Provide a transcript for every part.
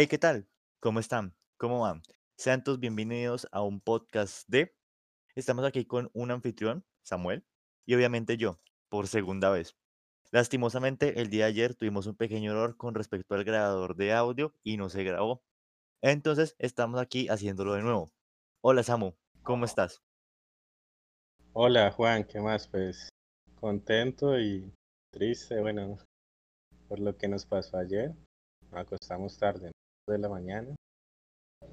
Hey, ¿qué tal? ¿Cómo están? ¿Cómo van? Sean todos bienvenidos a un podcast de... Estamos aquí con un anfitrión, Samuel, y obviamente yo, por segunda vez. Lastimosamente, el día de ayer tuvimos un pequeño error con respecto al grabador de audio y no se grabó. Entonces, estamos aquí haciéndolo de nuevo. Hola, Samu, ¿cómo estás? Hola Juan, ¿qué más? Pues contento y triste, bueno, por lo que nos pasó ayer. Acostamos tarde, de la mañana,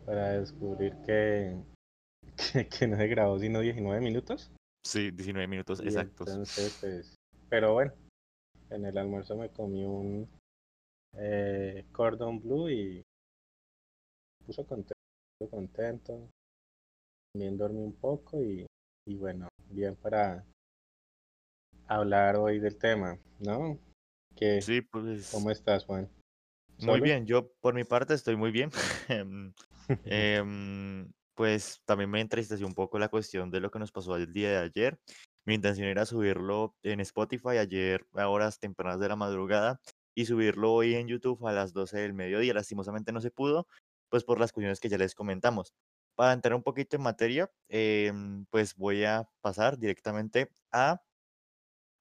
para descubrir que, que, que no se grabó sino 19 minutos. Sí, 19 minutos Y exactos. entonces, pues, pero bueno, en el almuerzo me comí un eh, cordon bleu y puso contento, contento. También dormí un poco y, y bueno, bien para hablar hoy del tema, ¿no? ¿Qué, Sí, pues ¿Cómo estás, Juan? Muy bien. Yo por mi parte estoy muy bien. Em, Em, pues también me entristeció un poco la cuestión de lo que nos pasó el día de ayer. Mi intención era subirlo en Spotify ayer a horas tempranas de la madrugada y subirlo hoy en YouTube a las 12 del mediodía. Lastimosamente no se pudo, pues por las cuestiones que ya les comentamos. Para entrar un poquito en materia, em, pues voy a pasar directamente a,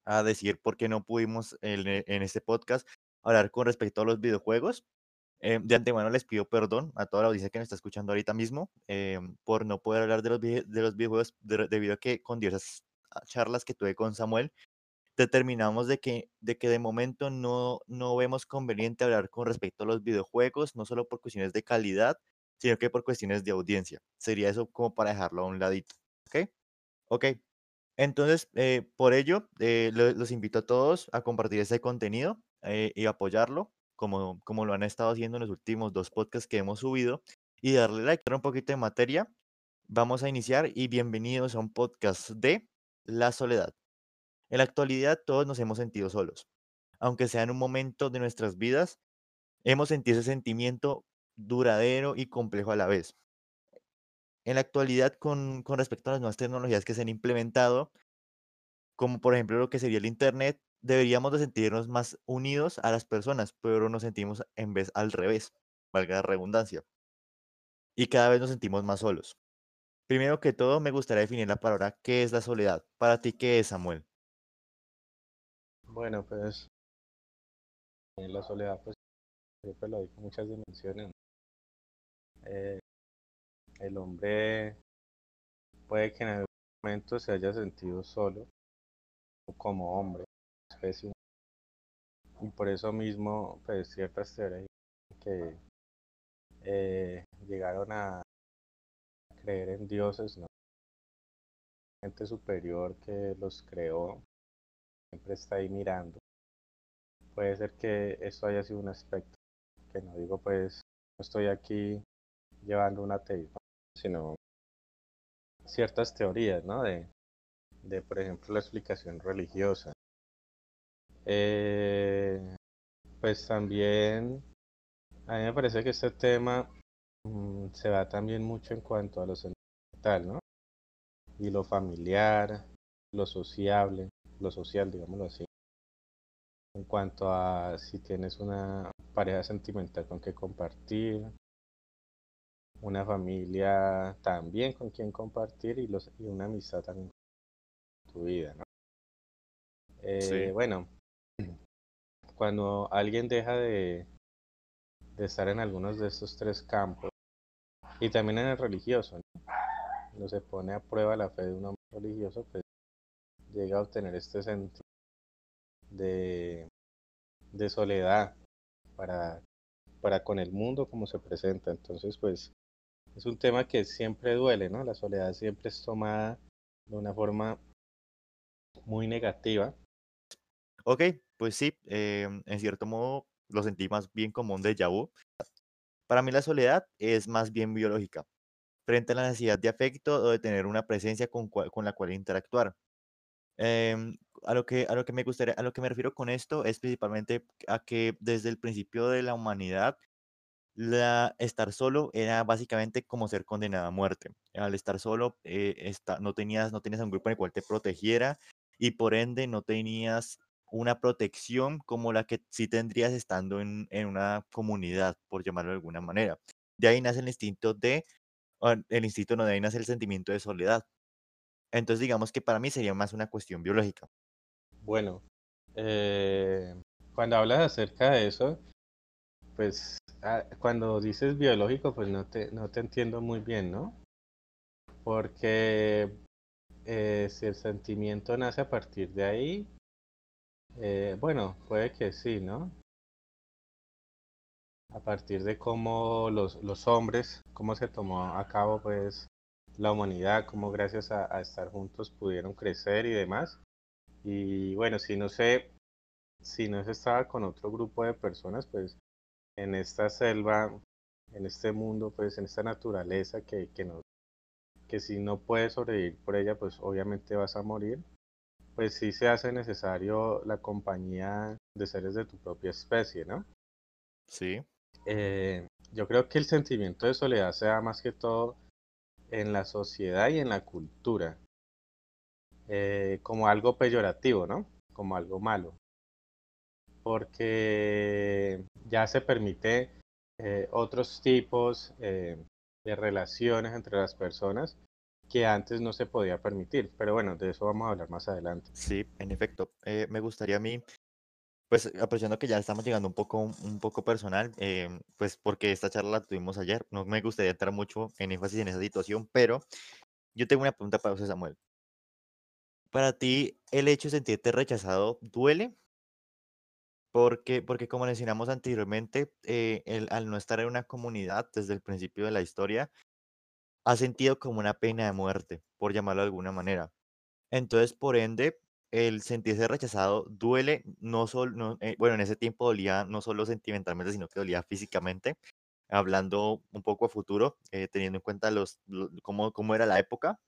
a decir por qué no pudimos en, en este podcast hablar con respecto a los videojuegos. Eh, de antemano les pido perdón a toda la audiencia que me está escuchando ahorita mismo eh, por no poder hablar de los, de los videojuegos de- debido a que con diversas ah, charlas que tuve con Samuel determinamos de que de, que de momento no, no vemos conveniente hablar con respecto a los videojuegos, no solo por cuestiones de calidad, sino que por cuestiones de audiencia. Sería eso como para dejarlo a un ladito. ¿Ok? Ok. Entonces, eh, por ello, eh, lo- los invito a todos a compartir este contenido eh, y apoyarlo, como, como lo han estado haciendo en los últimos dos podcasts que hemos subido, y darle like, un poquito de materia. Vamos a iniciar y bienvenidos a un podcast de La Soledad. En la actualidad todos nos hemos sentido solos, aunque sea en un momento de nuestras vidas, hemos sentido ese sentimiento duradero y complejo a la vez. En la actualidad, con, con respecto a las nuevas tecnologías que se han implementado, como por ejemplo lo que sería el Internet, deberíamos de sentirnos más unidos a las personas, pero nos sentimos en vez al revés, valga la redundancia, y cada vez nos sentimos más solos. Primero que todo, me gustaría definir la palabra ¿qué es la soledad? Para ti, ¿qué es, Samuel? Bueno, pues en la soledad, pues siempre lo hay con muchas dimensiones. Eh, el hombre puede que en algún momento se haya sentido solo como hombre, especie, y por eso mismo, pues ciertas teorías que eh, llegaron a creer en dioses, ¿no? Gente superior que los creó, siempre está ahí mirando. Puede ser que esto haya sido un aspecto, que no digo pues, no estoy aquí llevando una teoría, sino ciertas teorías, ¿no? De, de, por ejemplo, la explicación religiosa. Eh, pues también, a mí me parece que este tema mm, se va también mucho en cuanto a lo sentimental, ¿no? Y lo familiar, lo sociable, lo social, digámoslo así. En cuanto a si tienes una pareja sentimental con que compartir, una familia también con quien compartir y, los, y una amistad también en tu vida, ¿no? Eh, Sí, bueno, cuando alguien deja de, de estar en algunos de estos tres campos, y también en el religioso, ¿no? Cuando se pone a prueba la fe de un hombre religioso, pues llega a obtener este sentido de, de soledad para, para con el mundo como se presenta. Entonces, pues es un tema que siempre duele, ¿no? La soledad siempre es tomada de una forma muy negativa. Ok, pues sí, em, en cierto modo lo sentí más bien como un déjà vu. Para mí la soledad es más bien biológica, frente a la necesidad de afecto o de tener una presencia con, cua- con la cual interactuar. Em, a lo que, a lo que me gustaría, a lo que me refiero con esto es principalmente a que desde el principio de la humanidad, la, estar solo era básicamente como ser condenado a muerte. Al estar solo, eh, esta- no tenías, no tenías un grupo en el cual te protegiera y por ende no tenías una protección como la que sí tendrías estando en, en una comunidad, por llamarlo de alguna manera. De ahí nace el instinto de, ah, el instinto no, de ahí nace el sentimiento de soledad. Entonces digamos que para mí sería más una cuestión biológica. Bueno, eh, cuando hablas acerca de eso, pues ah, cuando dices biológico, pues no te, no te entiendo muy bien, ¿no? Porque eh, si el sentimiento nace a partir de ahí, eh, bueno, puede que sí, ¿no? A partir de cómo los, los hombres, cómo se tomó a cabo pues la humanidad, cómo gracias a, estar juntos pudieron crecer y demás. Y bueno, si no sé, si no se estaba con otro grupo de personas, pues en esta selva, en este mundo, pues en esta naturaleza que, nos, que si no puedes sobrevivir por ella, pues obviamente vas a morir, pues sí se hace necesario la compañía de seres de tu propia especie, ¿no? Sí. Eh, yo creo que el sentimiento de soledad se da más que todo en la sociedad y en la cultura, eh, como algo peyorativo, ¿no? Como algo malo porque ya se permite eh, otros tipos de relaciones entre las personas que antes no se podía permitir. Pero bueno, de eso vamos a hablar más adelante. Sí, en efecto. Eh, me gustaría a mí, pues aprovechando que ya estamos llegando un poco, un poco personal, em, pues porque esta charla la tuvimos ayer, no me gustaría entrar mucho en énfasis en esa situación, pero yo tengo una pregunta para usted, Samuel. ¿Para ti el hecho de sentirte rechazado duele? Porque, porque como mencionamos anteriormente, eh, el- al no estar en una comunidad desde el principio de la historia, ha sentido como una pena de muerte, por llamarlo de alguna manera. Entonces, por ende, el sentirse rechazado duele, no solo, bueno, en ese tiempo dolía no solo sentimentalmente, sino que dolía físicamente, hablando un poco a futuro, eh, teniendo en cuenta los, lo- cómo, cómo era la época.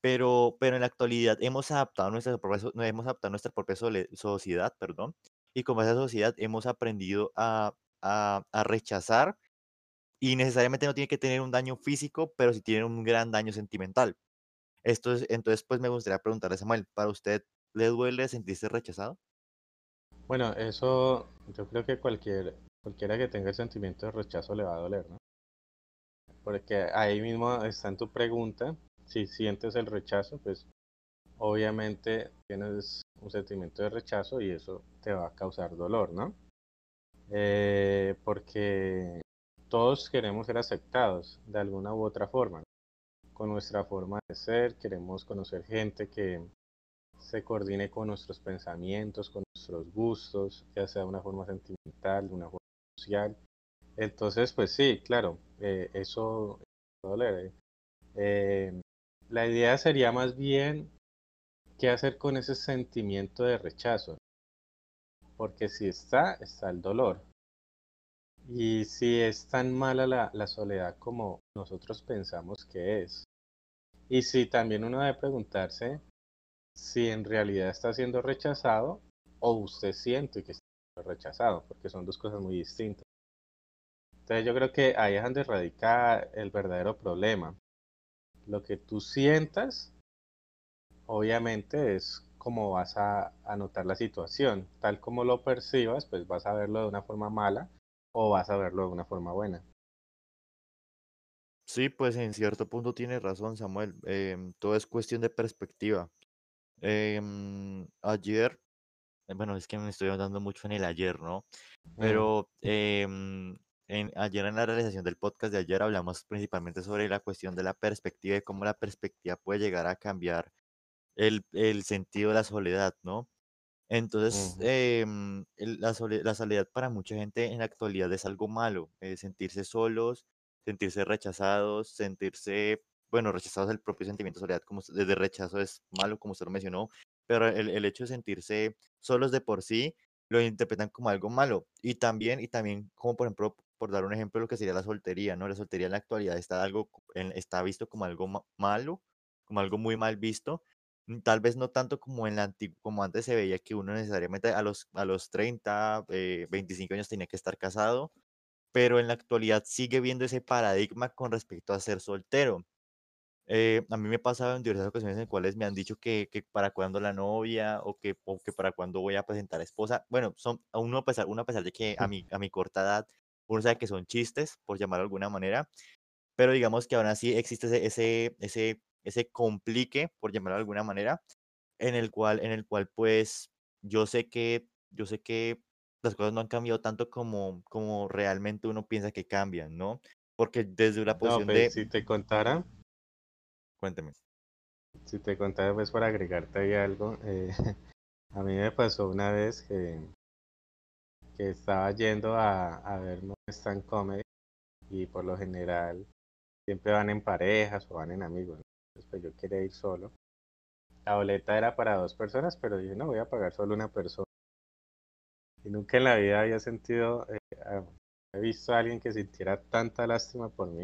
Pero, pero en la actualidad hemos adaptado nuestra propia, no, hemos adaptado nuestra propia sociedad, perdón, y como esa sociedad hemos aprendido a, a rechazar y necesariamente no tiene que tener un daño físico, pero sí tiene un gran daño sentimental. Esto es, entonces, pues me gustaría preguntarle, Samuel, ¿para usted le duele sentirse rechazado? Bueno, eso yo creo que cualquier, cualquiera que tenga el sentimiento de rechazo le va a doler, ¿no? Porque ahí mismo está en tu pregunta, si sientes el rechazo, pues obviamente tienes un sentimiento de rechazo y eso te va a causar dolor, ¿no? Eh, porque todos queremos ser aceptados de alguna u otra forma, con nuestra forma de ser, queremos conocer gente que se coordine con nuestros pensamientos, con nuestros gustos, ya sea de una forma sentimental, de una forma social. Entonces, pues sí, claro, eh, eso doler. eh. Eh, la idea sería más bien qué hacer con ese sentimiento de rechazo, porque si está, está el dolor. Y si es tan mala la, soledad como nosotros pensamos que es. Y si también uno debe preguntarse si en realidad está siendo rechazado o usted siente que está siendo rechazado, porque son dos cosas muy distintas. Entonces yo creo que ahí es donde radica el verdadero problema. Lo que tú sientas, obviamente es como vas a, a notar la situación. Tal como lo percibas, pues vas a verlo de una forma mala o vas a verlo de una forma buena. Sí, pues en cierto punto tiene razón, Samuel. em, todo es cuestión de perspectiva. Em, ayer, eh, bueno, es que me estoy andando mucho en el ayer, ¿no? Pero em, en, ayer en la realización del podcast de ayer hablamos principalmente sobre la cuestión de la perspectiva y cómo la perspectiva puede llegar a cambiar el, el sentido de la soledad, ¿no? Entonces, em, el- la, sole- la soledad para mucha gente en la actualidad es algo malo, eh, sentirse solos, sentirse rechazados, sentirse, bueno, rechazados el propio sentimiento de soledad, como desde rechazo es malo, como usted lo mencionó, pero el, el hecho de sentirse solos de por sí lo interpretan como algo malo. Y también, y también como por ejemplo, por dar un ejemplo, lo que sería la soltería, ¿no? La soltería en la actualidad está, algo, en- está visto como algo ma- malo, como algo muy mal visto Tal vez no tanto como en la como antes se veía que uno necesariamente a los a los 30, eh, 25 años tenía que estar casado, pero en la actualidad sigue viendo ese paradigma con respecto a ser soltero. Eh, a mí me ha pasado en diversas ocasiones en las cuales me han dicho que, que para cuándo la novia o que, o que para cuándo voy a presentar esposa. Bueno, son a uno a pesar, uno a pesar de que a mi, a mi corta edad uno sabe que son chistes, por llamarlo de alguna manera, pero digamos que aún así existe ese, ese, ese, ese complique, por llamarlo de alguna manera, en el cual, en el cual pues yo sé que, yo sé que las cosas no han cambiado tanto como, como realmente uno piensa que cambian, ¿no? Porque desde una No, posición pues de... si te contara, Cuénteme. si te contara pues para agregarte ahí algo, eh, a mí me pasó una vez que, que estaba yendo a, a ver stand comedy y por lo general siempre van en parejas o van en amigos. Entonces, pues yo quería ir solo. La boleta era para dos personas, pero dije, no, voy a pagar solo una persona. Y nunca en la vida había sentido, eh, he visto a alguien que sintiera tanta lástima por mí,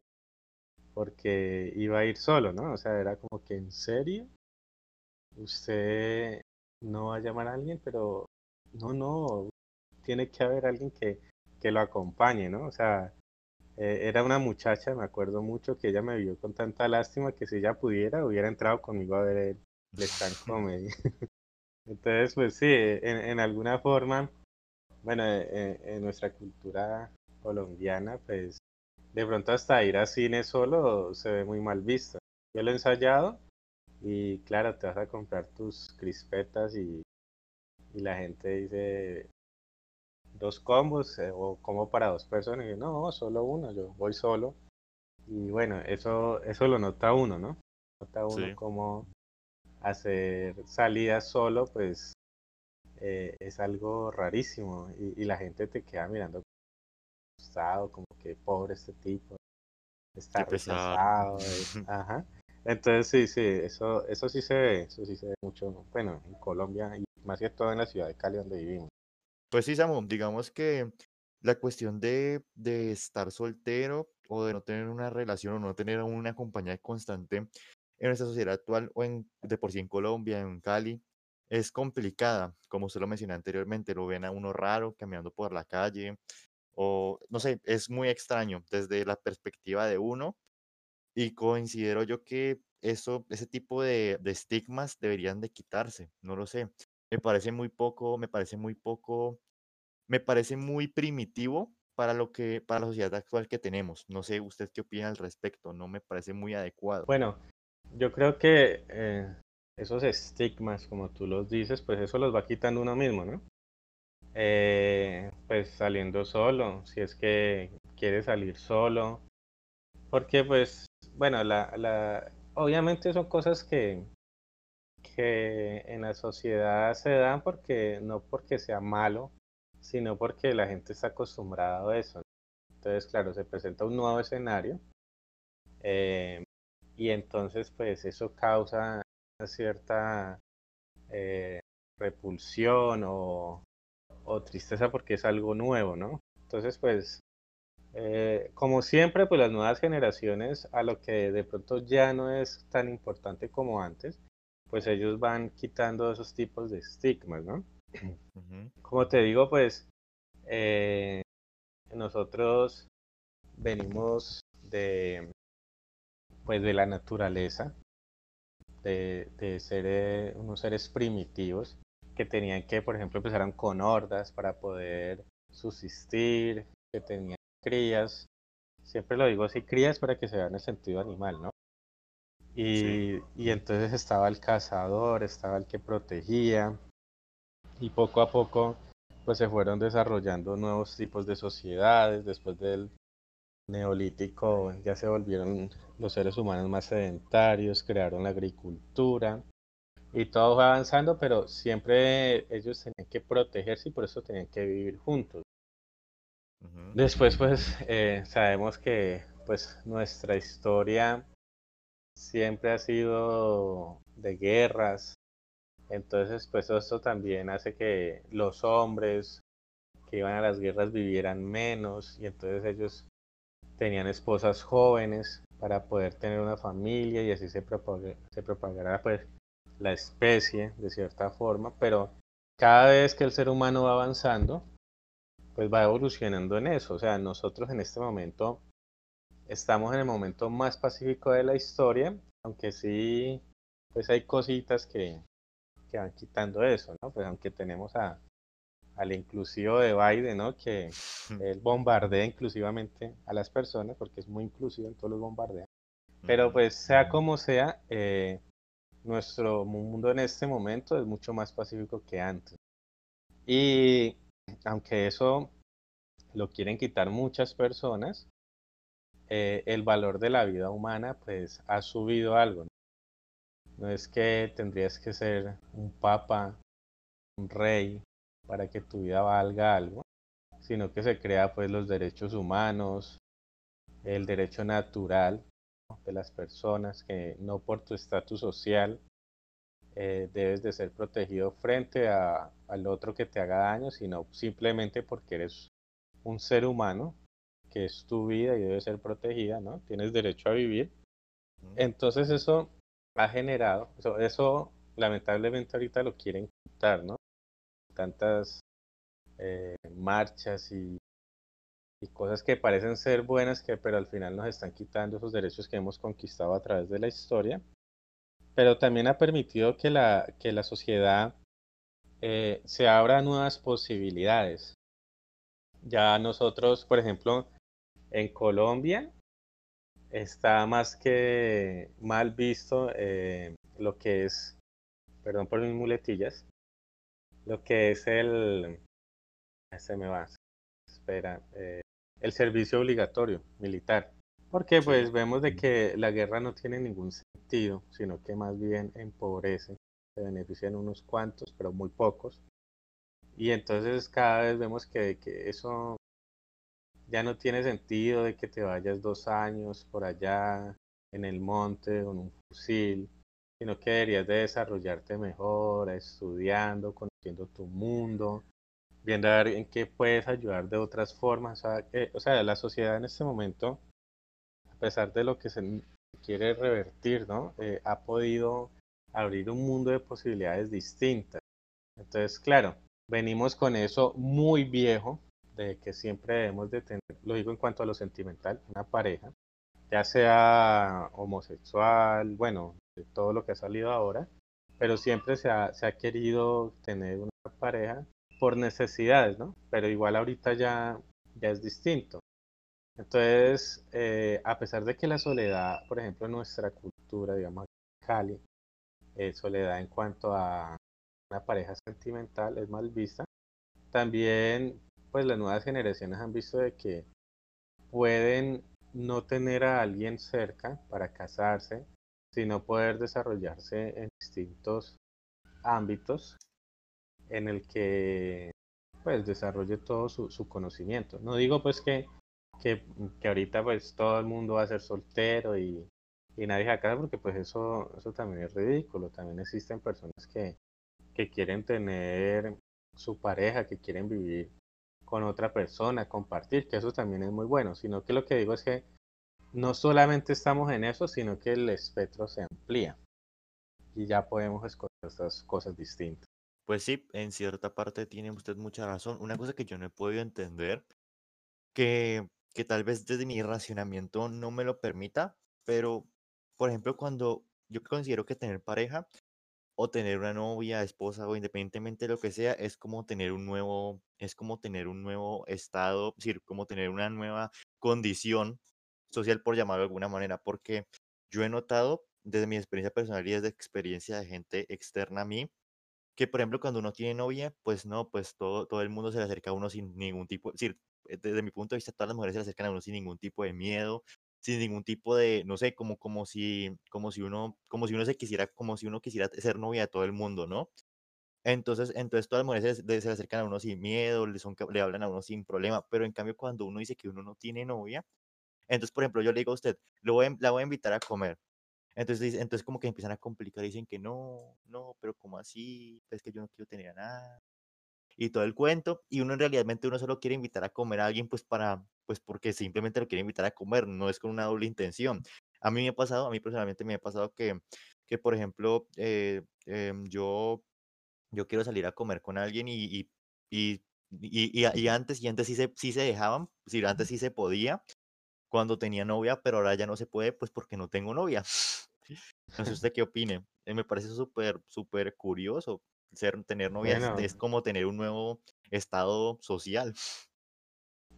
porque iba a ir solo, ¿no? O sea, era como que, ¿en serio? Usted no va a llamar a alguien, pero no, no, tiene que haber alguien que, que lo acompañe, ¿no? O sea, eh, era una muchacha, me acuerdo mucho, que ella me vio con tanta lástima que si ella pudiera, hubiera entrado conmigo a ver el, el stand comedy. Entonces, pues sí, en, en alguna forma, bueno, eh, en nuestra cultura colombiana, pues de pronto hasta ir a cine solo se ve muy mal visto. Yo lo he ensayado y claro, te vas a comprar tus crispetas y, y la gente dice dos combos eh, o como para dos personas. Y yo, no, solo uno, yo voy solo. Y bueno, eso, eso lo nota uno, ¿no? Nota uno Sí. como hacer salidas solo, pues eh, es algo rarísimo y, y la gente te queda mirando asustado, como que pobre este tipo, está rechazado, eh, ajá. Entonces sí, sí, eso, eso sí se ve, eso sí se ve mucho, bueno, en Colombia y más que todo en la ciudad de Cali donde vivimos. Pues sí, Samu, digamos que la cuestión de, estar soltero o de no tener una relación o no tener una compañía constante en nuestra sociedad actual o en, de por sí en Colombia, en Cali, es complicada. Como usted lo mencionó anteriormente, lo ven a uno raro caminando por la calle o no sé, es muy extraño desde la perspectiva de uno y considero yo que eso, ese tipo de, de estigmas deberían de quitarse, no lo sé. Me parece muy poco, me parece muy poco me parece muy primitivo para lo que, para la sociedad actual que tenemos. No sé usted qué opina al respecto, no me parece muy adecuado. Bueno, yo creo que eh, esos estigmas, como tú los dices, pues eso los va quitando uno mismo, ¿no? Eh, pues saliendo solo, si es que quiere salir solo, porque pues, bueno, la, la, obviamente son cosas que, que en la sociedad se dan porque no porque sea malo, sino porque la gente está acostumbrada a eso. Entonces, claro, se presenta un nuevo escenario eh, y entonces pues eso causa una cierta eh, repulsión o, o tristeza porque es algo nuevo, ¿no? Entonces pues eh, como siempre pues las nuevas generaciones a lo que de pronto ya no es tan importante como antes, pues ellos van quitando esos tipos de estigmas, ¿no? Como te digo, pues eh, nosotros venimos de, pues, de la naturaleza, de, de ser eh, unos seres primitivos que tenían que, por ejemplo, empezaron con hordas para poder subsistir, que tenían crías. Siempre lo digo así, crías para que se vean el sentido animal, ¿no? Sí, Y, y entonces estaba el cazador, estaba el que protegía, y poco a poco pues se fueron desarrollando nuevos tipos de sociedades. Después del neolítico ya se volvieron los seres humanos más sedentarios, crearon la agricultura y todo fue avanzando, pero siempre ellos tenían que protegerse y por eso tenían que vivir juntos. Después pues eh, sabemos que pues nuestra historia siempre ha sido de guerras, entonces pues esto también hace que los hombres que iban a las guerras vivieran menos y entonces ellos tenían esposas jóvenes para poder tener una familia y así se, propaga, se propagara pues la especie de cierta forma, pero cada vez que el ser humano va avanzando, pues va evolucionando en eso, o sea, nosotros en este momento estamos en el momento más pacífico de la historia aunque sí, pues hay cositas que, que van quitando eso, ¿no? Pues aunque tenemos a, al inclusivo de Biden, ¿no? Que él bombardea inclusivamente a las personas, porque es muy inclusivo en todos los bombardeos. Pero pues sea como sea, eh, nuestro mundo en este momento es mucho más pacífico que antes. Y aunque eso lo quieren quitar muchas personas, eh, el valor de la vida humana pues ha subido algo. ¿no? es que tendrías que ser un papa, un rey, para que tu vida valga algo, sino que se crea pues los derechos humanos, el derecho natural de las personas, que no por tu estatus social eh, debes de ser protegido frente a, al otro que te haga daño, sino simplemente porque eres un ser humano, que es tu vida y debe ser protegida, ¿no? Tienes derecho a vivir. Entonces eso ha generado, eso, eso lamentablemente ahorita lo quieren quitar, ¿no? Tantas eh, marchas y, y, cosas que parecen ser buenas, que, pero al final nos están quitando esos derechos que hemos conquistado a través de la historia. Pero también ha permitido que la, que la sociedad eh, se abra nuevas posibilidades. Ya nosotros, por ejemplo, en Colombia está más que mal visto eh, lo que es, perdón por mis muletillas, lo que es el, se me va, espera, eh, el servicio obligatorio militar. Porque pues vemos de que la guerra no tiene ningún sentido, sino que más bien empobrece, se benefician unos cuantos, pero muy pocos. Y entonces cada vez vemos que, que eso ya no tiene sentido de que te vayas dos años por allá en el monte con un fusil, sino que deberías de desarrollarte mejor, estudiando, conociendo tu mundo, viendo a ver en qué puedes ayudar de otras formas. O sea, sea, la sociedad en este momento, a pesar de lo que se quiere revertir, ¿no? Eh, ha podido abrir un mundo de posibilidades distintas. Entonces, claro, venimos con eso muy viejo, de que siempre debemos de tener, lo digo en cuanto a lo sentimental, una pareja, ya sea homosexual, bueno, de todo lo que ha salido ahora, pero siempre se ha, se ha querido tener una pareja por necesidades, ¿no? Pero igual ahorita ya, ya es distinto. Entonces, eh, a pesar de que la soledad, por ejemplo, en nuestra cultura, digamos, Cali, eh, soledad en cuanto a una pareja sentimental es mal vista, también pues las nuevas generaciones han visto de que pueden no tener a alguien cerca para casarse, sino poder desarrollarse en distintos ámbitos en el que pues desarrolle todo su, conocimiento. No digo pues que, que, ahorita pues todo el mundo va a ser soltero y, y nadie se porque pues eso, eso también es ridículo. También existen personas que, que quieren tener su pareja, que quieren vivir con otra persona, compartir, que eso también es muy bueno, sino que lo que digo es que no solamente estamos en eso, sino que el espectro se amplía y ya podemos escoger estas cosas distintas. Pues sí, en cierta parte tiene usted mucha razón. Una cosa que yo no he podido entender, que, que tal vez desde mi racionamiento no me lo permita, pero por ejemplo, cuando yo considero que tener pareja o tener una novia, esposa o independientemente de lo que sea, es como tener un nuevo, es como tener un nuevo estado, es decir, como tener una nueva condición social, por llamarlo de alguna manera, porque yo he notado desde mi experiencia personal y desde experiencia de gente externa a mí, que por ejemplo cuando uno tiene novia, pues no, pues todo, todo el mundo se le acerca a uno sin ningún tipo, es decir, desde mi punto de vista, todas las mujeres se le acercan a uno sin ningún tipo de miedo, sin ningún tipo de, no sé, como, como si, como si uno, como si uno se quisiera, como si uno quisiera ser novia de todo el mundo, ¿no? Entonces, entonces todas las mujeres se, se acercan a uno sin miedo, le, son, le hablan a uno sin problema, pero en cambio cuando uno dice que uno no tiene novia, entonces, por ejemplo, yo le digo a usted, lo voy la voy a invitar a comer. Entonces, entonces como que empiezan a complicar, dicen que no, no, pero como así, es que yo no quiero tener a nada. Y todo el cuento, y uno en realidad uno solo quiere invitar a comer a alguien pues para, pues porque simplemente lo quiere invitar a comer, no es con una doble intención. A mí me ha pasado, a mí personalmente me ha pasado que, que por ejemplo, eh, em, yo, yo quiero salir a comer con alguien y, y, y, y, antes, y antes sí se, sí se dejaban, sí, antes sí se podía cuando tenía novia, pero ahora ya no se puede, pues porque no tengo novia. No sé usted qué opine. Eh, me parece súper, súper curioso. Ser, tener novias Bueno, es como tener un nuevo estado social.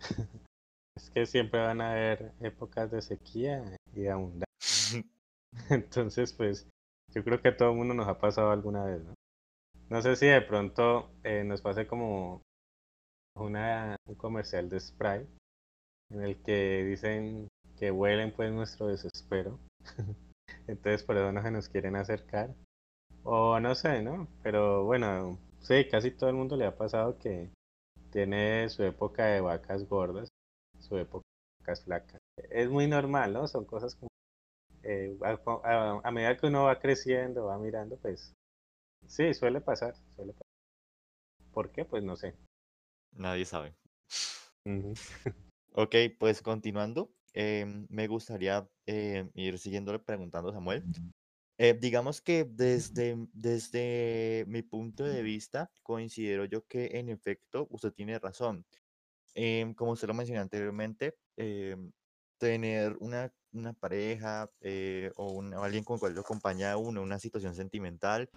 es que siempre van a haber épocas de sequía y de abundancia. Entonces, pues, yo creo que a todo el mundo nos ha pasado alguna vez, ¿no? No sé si de pronto eh, nos pase como una, un comercial de Sprite en el que dicen que huelen pues nuestro desespero. Entonces por eso no se nos quieren acercar. O no sé, ¿no? Pero bueno, sí, casi todo el mundo le ha pasado que tiene su época de vacas gordas, su época flacas. Es muy normal, ¿no? Son cosas como... eh, a, a- a medida que uno va creciendo, va mirando, pues sí, suele pasar, suele pasar. ¿Por qué? Pues no sé. Nadie sabe. Ujú. Ok, pues continuando, em, me gustaría em, ir siguiéndole preguntando a Samuel. Eh, digamos que desde, desde mi punto de vista, considero yo que en efecto usted tiene razón. Em, como usted lo mencionó anteriormente, em, tener una, una pareja eh, o un- alguien con el cual lo acompaña a uno una situación sentimental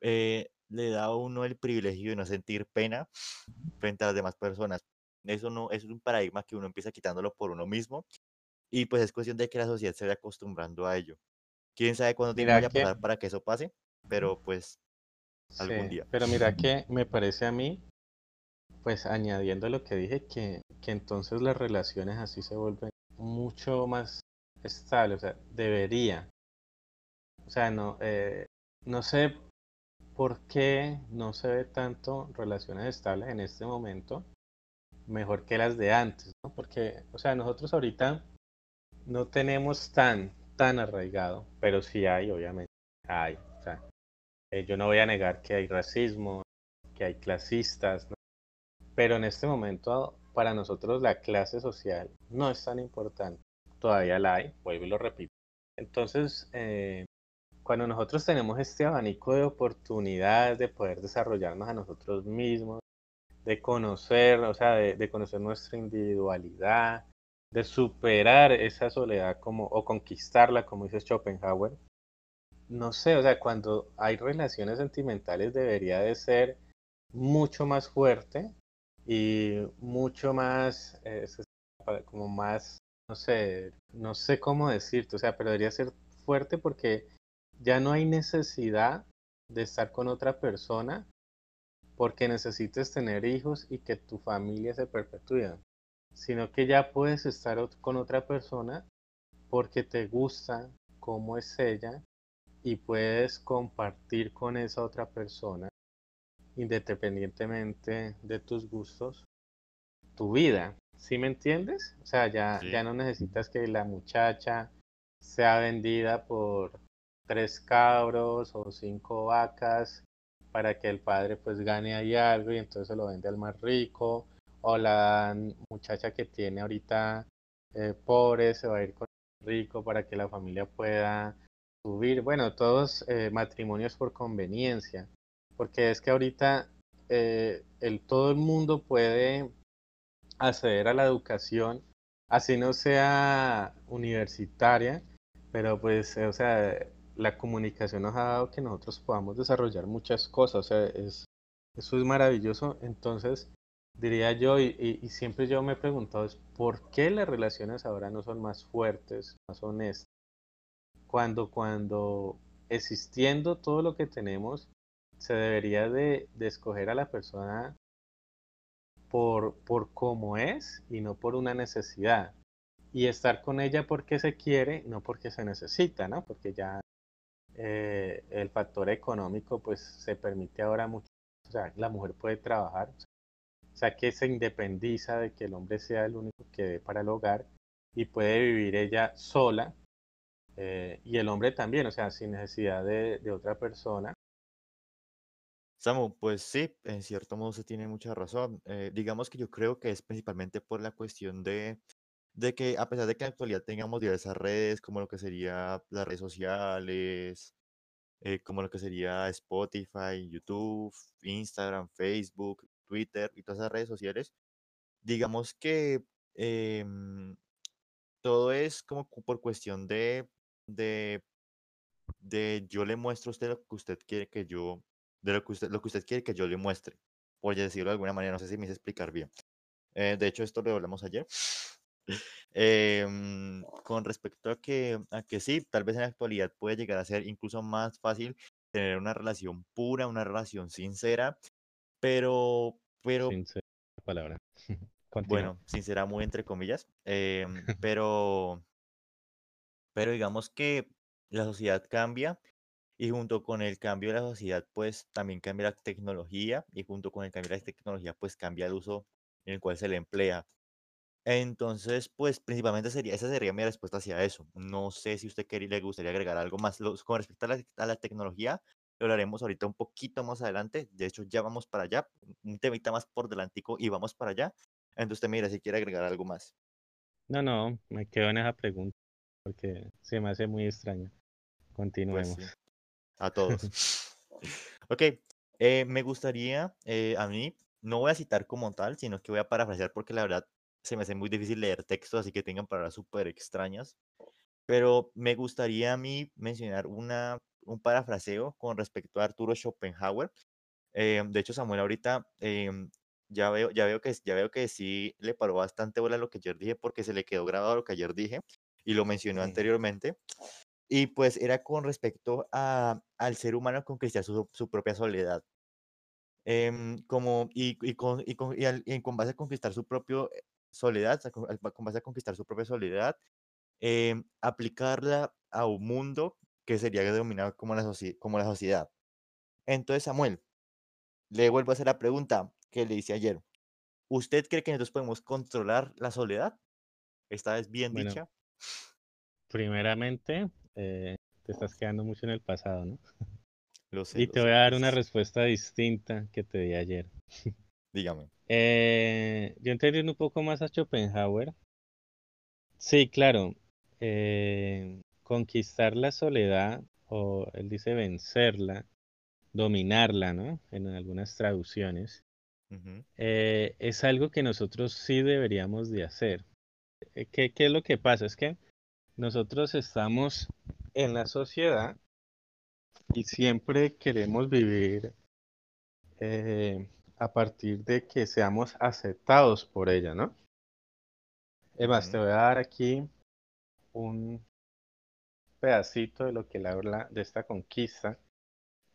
eh, le da a uno el privilegio de no sentir pena frente a las demás personas. Eso no, eso es un paradigma que uno empieza quitándolo por uno mismo y pues es cuestión de que la sociedad se vaya acostumbrando a ello. Quién sabe cuándo a que, pasar para que eso pase, pero pues sí, algún día. pero mira que me parece a mí, pues añadiendo lo que dije, que, que entonces las relaciones así se vuelven mucho más estables, o sea, debería. O sea, no, eh, no sé por qué no se ve tanto relaciones estables en este momento, mejor que las de antes, ¿no? Porque, o sea, nosotros ahorita no tenemos tan, tan arraigado, pero sí hay, obviamente, hay. O sea, eh, yo no voy a negar que hay racismo, que hay clasistas, ¿no? Pero en este momento, para nosotros la clase social no es tan importante. Todavía la hay, vuelvo y lo repito. Entonces, eh, cuando nosotros tenemos este abanico de oportunidades de poder desarrollarnos a nosotros mismos, de conocer, o sea, de, de conocer nuestra individualidad, de superar esa soledad como, o conquistarla, como dice Schopenhauer, no sé, o sea, cuando hay relaciones sentimentales debería de ser mucho más fuerte y mucho más, eh, como más, no sé, no sé cómo decirte, o sea, pero debería ser fuerte porque ya no hay necesidad de estar con otra persona porque necesites tener hijos y que tu familia se perpetúe, sino que ya puedes estar con otra persona porque te gusta cómo es ella y puedes compartir con esa otra persona, independientemente de tus gustos, tu vida. ¿Sí me entiendes? O sea, ya, ya no necesitas que la muchacha sea vendida por tres cabros o cinco vacas para que el padre pues gane ahí algo y entonces se lo vende al más rico. O la muchacha que tiene ahorita eh, pobre se va a ir con el rico para que la familia pueda subir. Bueno, todos eh, matrimonios por conveniencia. Porque es que ahorita eh, el, todo el mundo puede acceder a la educación, así no sea universitaria, pero pues, o sea, la comunicación nos ha dado que nosotros podamos desarrollar muchas cosas, o sea, es, eso es maravilloso. Entonces, diría yo, y, y- y siempre yo me he preguntado, es ¿por qué las relaciones ahora no son más fuertes, más honestas? Cuando, cuando existiendo todo lo que tenemos, se debería de, escoger a la persona por, por cómo es y no por una necesidad. Y estar con ella porque se quiere, no porque se necesita, ¿no? Porque ya eh, el factor económico pues se permite ahora mucho, o sea, la mujer puede trabajar, o sea, que se independiza de que el hombre sea el único que dé para el hogar y puede vivir ella sola eh, y el hombre también, o sea, sin necesidad de otra persona. Samu, pues sí, en cierto modo se tiene mucha razón. Eh, digamos que yo creo que es principalmente por la cuestión de, de que a pesar de que en la actualidad tengamos diversas redes, como lo que sería las redes sociales, eh, como lo que sería Spotify, YouTube, Instagram, Facebook, Twitter y todas esas redes sociales, digamos que em, todo es como por cuestión de, de de yo le muestro a usted lo que usted quiere que yo, de lo que usted, lo que usted quiere que yo le muestre, por decirlo de alguna manera, no sé si me hice explicar bien. Eh, de hecho, esto lo hablamos ayer. Em, con respecto a que, a que sí, tal vez en la actualidad puede llegar a ser incluso más fácil tener una relación pura, una relación sincera, pero, pero, Sincera palabra. Bueno, sincera muy entre comillas, em, pero, pero digamos que la sociedad cambia y junto con el cambio de la sociedad, pues también cambia la tecnología y junto con el cambio de la tecnología, pues cambia el uso en el cual se le emplea. Entonces, pues principalmente sería, esa sería mi respuesta hacia eso. No sé si usted quiere, le gustaría agregar algo más. Los- con respecto a la, a la tecnología, lo hablaremos ahorita un poquito más adelante. De hecho, ya vamos para allá. Un temita más por delantico y vamos para allá. Entonces, dirá si quiere agregar algo más. No, no, me quedo en esa pregunta porque se me hace muy extraño. Pues Continuemos. sí, a todos. Ok, eh, me gustaría, eh, a mí, no voy a citar como tal, sino que voy a parafrasear porque la verdad se me hace muy difícil leer textos, así que tengan palabras súper extrañas. Pero me gustaría a mí mencionar una, un parafraseo con respecto a Arturo Schopenhauer. Eh, de hecho, Samuel ahorita em, ya veo, ya veo que, ya veo que sí le paró bastante bola lo que ayer dije porque se le quedó grabado lo que ayer dije y lo mencionó Sí. anteriormente. Y pues era con respecto a, al ser humano conquistar su, su propia soledad. Em, como, y, y con, y, con, y al- y con base a conquistar su propia soledad, o sea, con, base a conquistar su propia soledad, em, aplicarla a un mundo que sería denominado como la, como la sociedad. Entonces, Samuel, le vuelvo a hacer la pregunta que le hice ayer. ¿Usted cree que nosotros podemos controlar la soledad? Esta vez bien Bueno, dicha. primeramente, eh, te estás quedando mucho en el pasado, ¿no? Lo sé, Y te sé. voy a dar una es- respuesta distinta que te di ayer. Dígame. Eh, yo entendiendo un poco más a Schopenhauer. Sí, claro. eh, conquistar la soledad, o él dice vencerla, dominarla, ¿no? En algunas traducciones. Eh, es algo que nosotros sí deberíamos de hacer. ¿Qué, qué es lo que pasa? Es que nosotros estamos en la sociedad y siempre queremos vivir eh, a partir de que seamos aceptados por ella, ¿no? Es más, te voy a dar aquí un pedacito de lo que él habla de esta conquista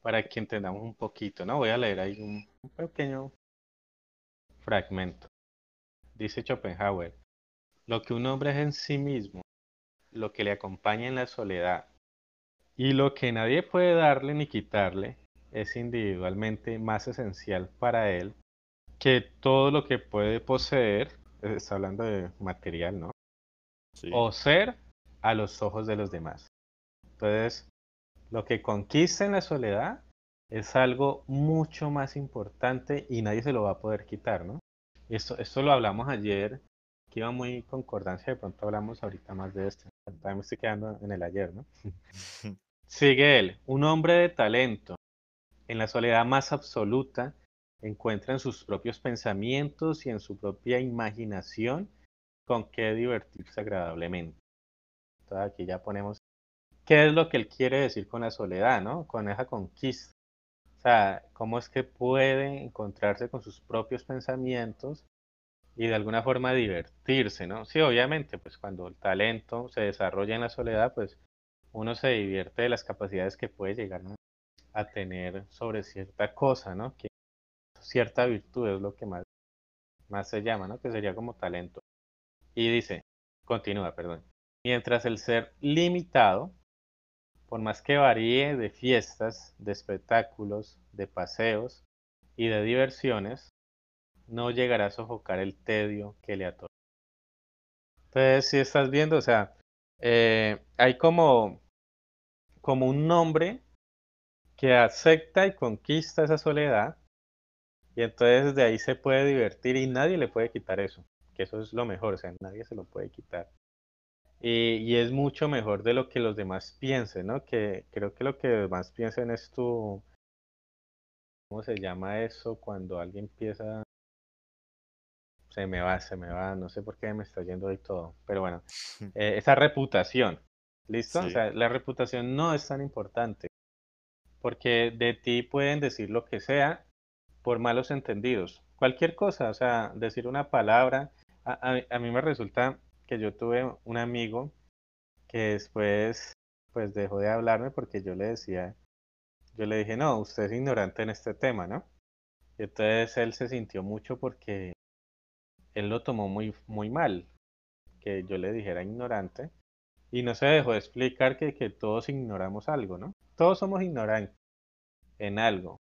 para que entendamos un poquito, ¿no? Voy a leer ahí un, un pequeño fragmento. Dice Schopenhauer, lo que un hombre es en sí mismo, lo que le acompaña en la soledad y lo que nadie puede darle ni quitarle es individualmente más esencial para él que todo lo que puede poseer, eh, está hablando de material, ¿no? sí, O ser a los ojos de los demás. Entonces, lo que conquista en la soledad es algo mucho más importante y nadie se lo va a poder quitar, ¿no? Esto, esto lo hablamos ayer, que iba muy concordancia, de pronto hablamos ahorita más de esto. También me estoy quedando en el ayer, ¿no? Sigue él, un hombre de talento, en la soledad más absoluta, encuentra en sus propios pensamientos y en su propia imaginación con qué divertirse agradablemente. Entonces aquí ya ponemos qué es lo que él quiere decir con la soledad, ¿no? Con esa conquista. O sea, cómo es que puede encontrarse con sus propios pensamientos y de alguna forma divertirse, ¿no? Sí, obviamente, pues cuando el talento se desarrolla en la soledad, pues uno se divierte de las capacidades que puede llegar a tener sobre cierta cosa, ¿no? Que cierta virtud es lo que más, más se llama, ¿no? Que sería como talento. Y dice, continúa, perdón. Mientras el ser limitado, por más que varíe de fiestas, de espectáculos, de paseos y de diversiones, no llegará a sofocar el tedio que le atorga. Entonces, si estás viendo, o sea, eh, hay como, como un nombre que acepta y conquista esa soledad y entonces de ahí se puede divertir y nadie le puede quitar eso, que eso es lo mejor, o sea, nadie se lo puede quitar. Y, y es mucho mejor de lo que los demás piensen, ¿no? Que creo que lo que los demás piensen es tu, ¿cómo se llama eso? Cuando alguien empieza, se me va, se me va, no sé por qué me está yendo ahí todo, pero bueno, eh, esa reputación, ¿Listo? O sea, la reputación no es tan importante, porque de ti pueden decir lo que sea por malos entendidos. Cualquier cosa, o sea, decir una palabra. A, a- a mí me resulta que yo tuve un amigo que después, pues dejó de hablarme porque yo le decía, yo le dije, no, usted es ignorante en este tema, ¿no? Y entonces él se sintió mucho porque él lo tomó muy, muy mal, que yo le dijera ignorante. Y no se dejó de explicar que, que todos ignoramos algo, ¿no? Todos somos ignorantes en algo.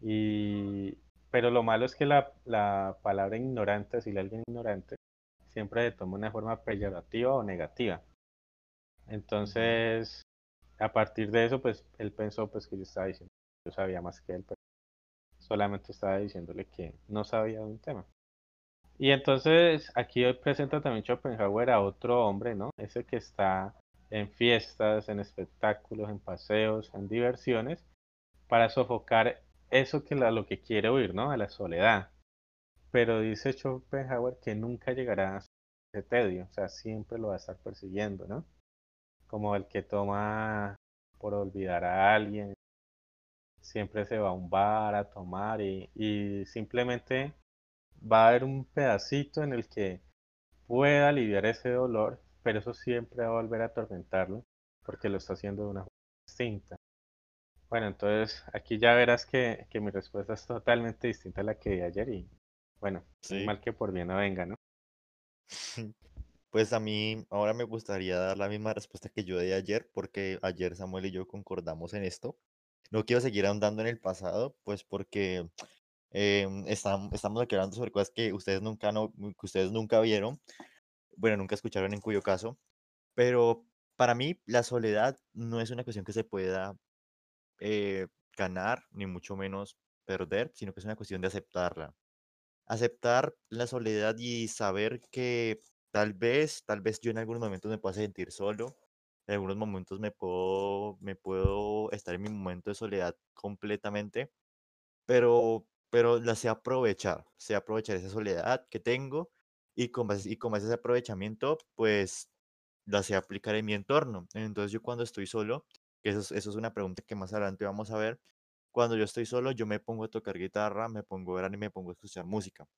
Y, pero lo malo es que la, la palabra ignorante, a alguien ignorante, siempre se toma una forma peyorativa o negativa. Entonces, a partir de eso, pues él pensó pues que yo estaba diciendo, yo sabía más que él, pero solamente estaba diciéndole que no sabía de un tema. Y entonces aquí hoy presenta también Schopenhauer a otro hombre, ¿no? Ese que está en fiestas, en espectáculos, en paseos, en diversiones, para sofocar eso que la- lo que quiere oír, ¿no? A la soledad. Pero dice Schopenhauer que nunca llegará a ese tedio, o sea, siempre lo va a estar persiguiendo, ¿no? Como el que toma por olvidar a alguien, siempre se va a un bar a tomar y, y simplemente va a haber un pedacito en el que pueda aliviar ese dolor, pero eso siempre va a volver a atormentarlo porque lo está haciendo de una forma distinta. Bueno, entonces aquí ya verás que, que mi respuesta es totalmente distinta a la que di ayer y bueno, Sí. mal que por bien no venga, ¿no? Pues a mí ahora me gustaría dar la misma respuesta que yo di ayer, porque ayer Samuel y yo concordamos en esto. No quiero seguir ahondando en el pasado, pues porque em, estam- estamos aquí hablando sobre cosas que ustedes nunca, no, que ustedes nunca vieron, bueno, nunca escucharon en cuyo caso, pero para mí la soledad no es una cuestión que se pueda eh, ganar, ni mucho menos perder, sino que es una cuestión de aceptarla. Aceptar la soledad y saber que tal vez, tal vez yo en algunos momentos me pueda sentir solo, en algunos momentos me puedo, me puedo estar en mi momento de soledad completamente, pero, pero la sé aprovechar, sé aprovechar esa soledad que tengo y con base, y con ese aprovechamiento, pues la sé aplicar en mi entorno. Entonces yo cuando estoy solo, que eso es, eso es una pregunta que más adelante vamos a ver, cuando yo estoy solo, yo me pongo a tocar guitarra, me pongo a orar y me pongo a escuchar música.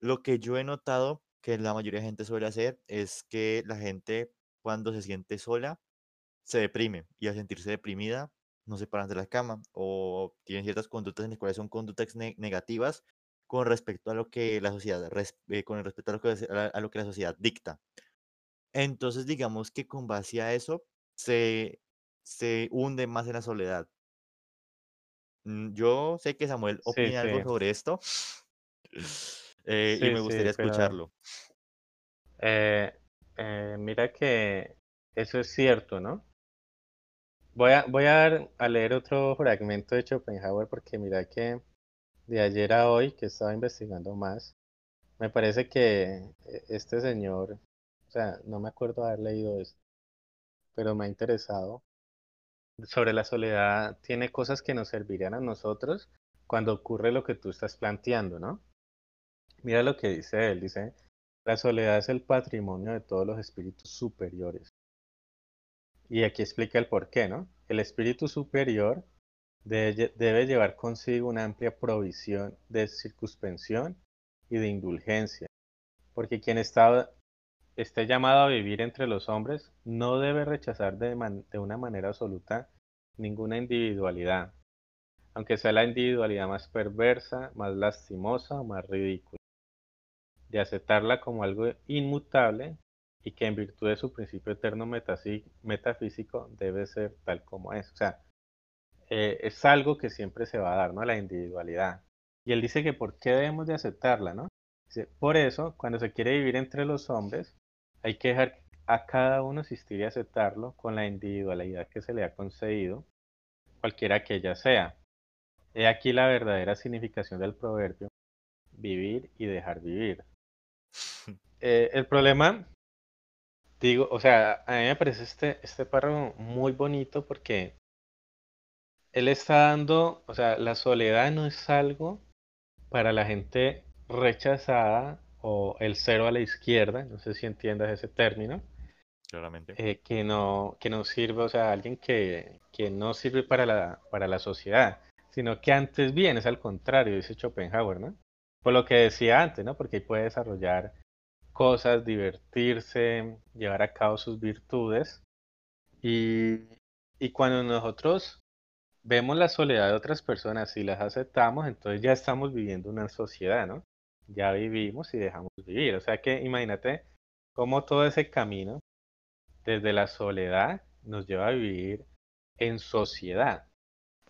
Lo que yo he notado que la mayoría de gente suele hacer es que la gente cuando se siente sola se deprime y al sentirse deprimida no se paran de la cama o tienen ciertas conductas en las cuales son conductas ne- negativas con respecto a lo que la sociedad eh, con respecto a lo que, a lo que la sociedad dicta. Entonces digamos que con base a eso se, se hunde más en la soledad. Mm, Yo sé que Samuel opina sí, algo sobre esto eh, y me gustaría pero escucharlo. eh, eh, mira que eso es cierto, ¿no? Voy a, leer otro fragmento de Schopenhauer porque mira que de ayer a hoy que estaba investigando más, me parece que eh, este señor, o sea, no me acuerdo haber leído esto, pero me ha interesado. Sobre la soledad, tiene cosas que nos servirían a nosotros cuando ocurre lo que tú estás planteando, ¿no? Mira lo que dice él, dice, la soledad es el patrimonio de todos los espíritus superiores. Y aquí explica el por qué, ¿no? El espíritu superior debe, llevar consigo una amplia provisión de circunspección y de indulgencia, porque quien está, esté llamado a vivir entre los hombres no debe rechazar de, de una manera absoluta ninguna individualidad, aunque sea la individualidad más perversa, más lastimosa o más ridícula, de aceptarla como algo inmutable y que en virtud de su principio eterno metafísico debe ser tal como es. O sea, eh, es algo que siempre se va a dar, ¿no? La individualidad. Y él dice que por qué debemos de aceptarla, ¿no? Dice, por eso, cuando se quiere vivir entre los hombres, hay que dejar a cada uno existir y aceptarlo con la individualidad que se le ha concedido, cualquiera que ella sea. He aquí la verdadera significación del proverbio, vivir y dejar vivir. Eh, el problema, digo, o sea, a mí me parece este, este párrafo muy bonito porque él está dando, o sea, la soledad no es algo para la gente rechazada o el cero a la izquierda, no sé si entiendas ese término, claramente. eh, que no, que no sirve, o sea, alguien que, que no sirve para la, para la sociedad, sino que antes bien es al contrario, dice Schopenhauer, ¿no? Por lo que decía antes, ¿no? Porque ahí puede desarrollar cosas, divertirse, llevar a cabo sus virtudes. Y, y cuando nosotros vemos la soledad de otras personas y las aceptamos, entonces ya estamos viviendo una sociedad, ¿no? Ya vivimos y dejamos vivir. O sea que imagínate cómo todo ese camino desde la soledad nos lleva a vivir en sociedad.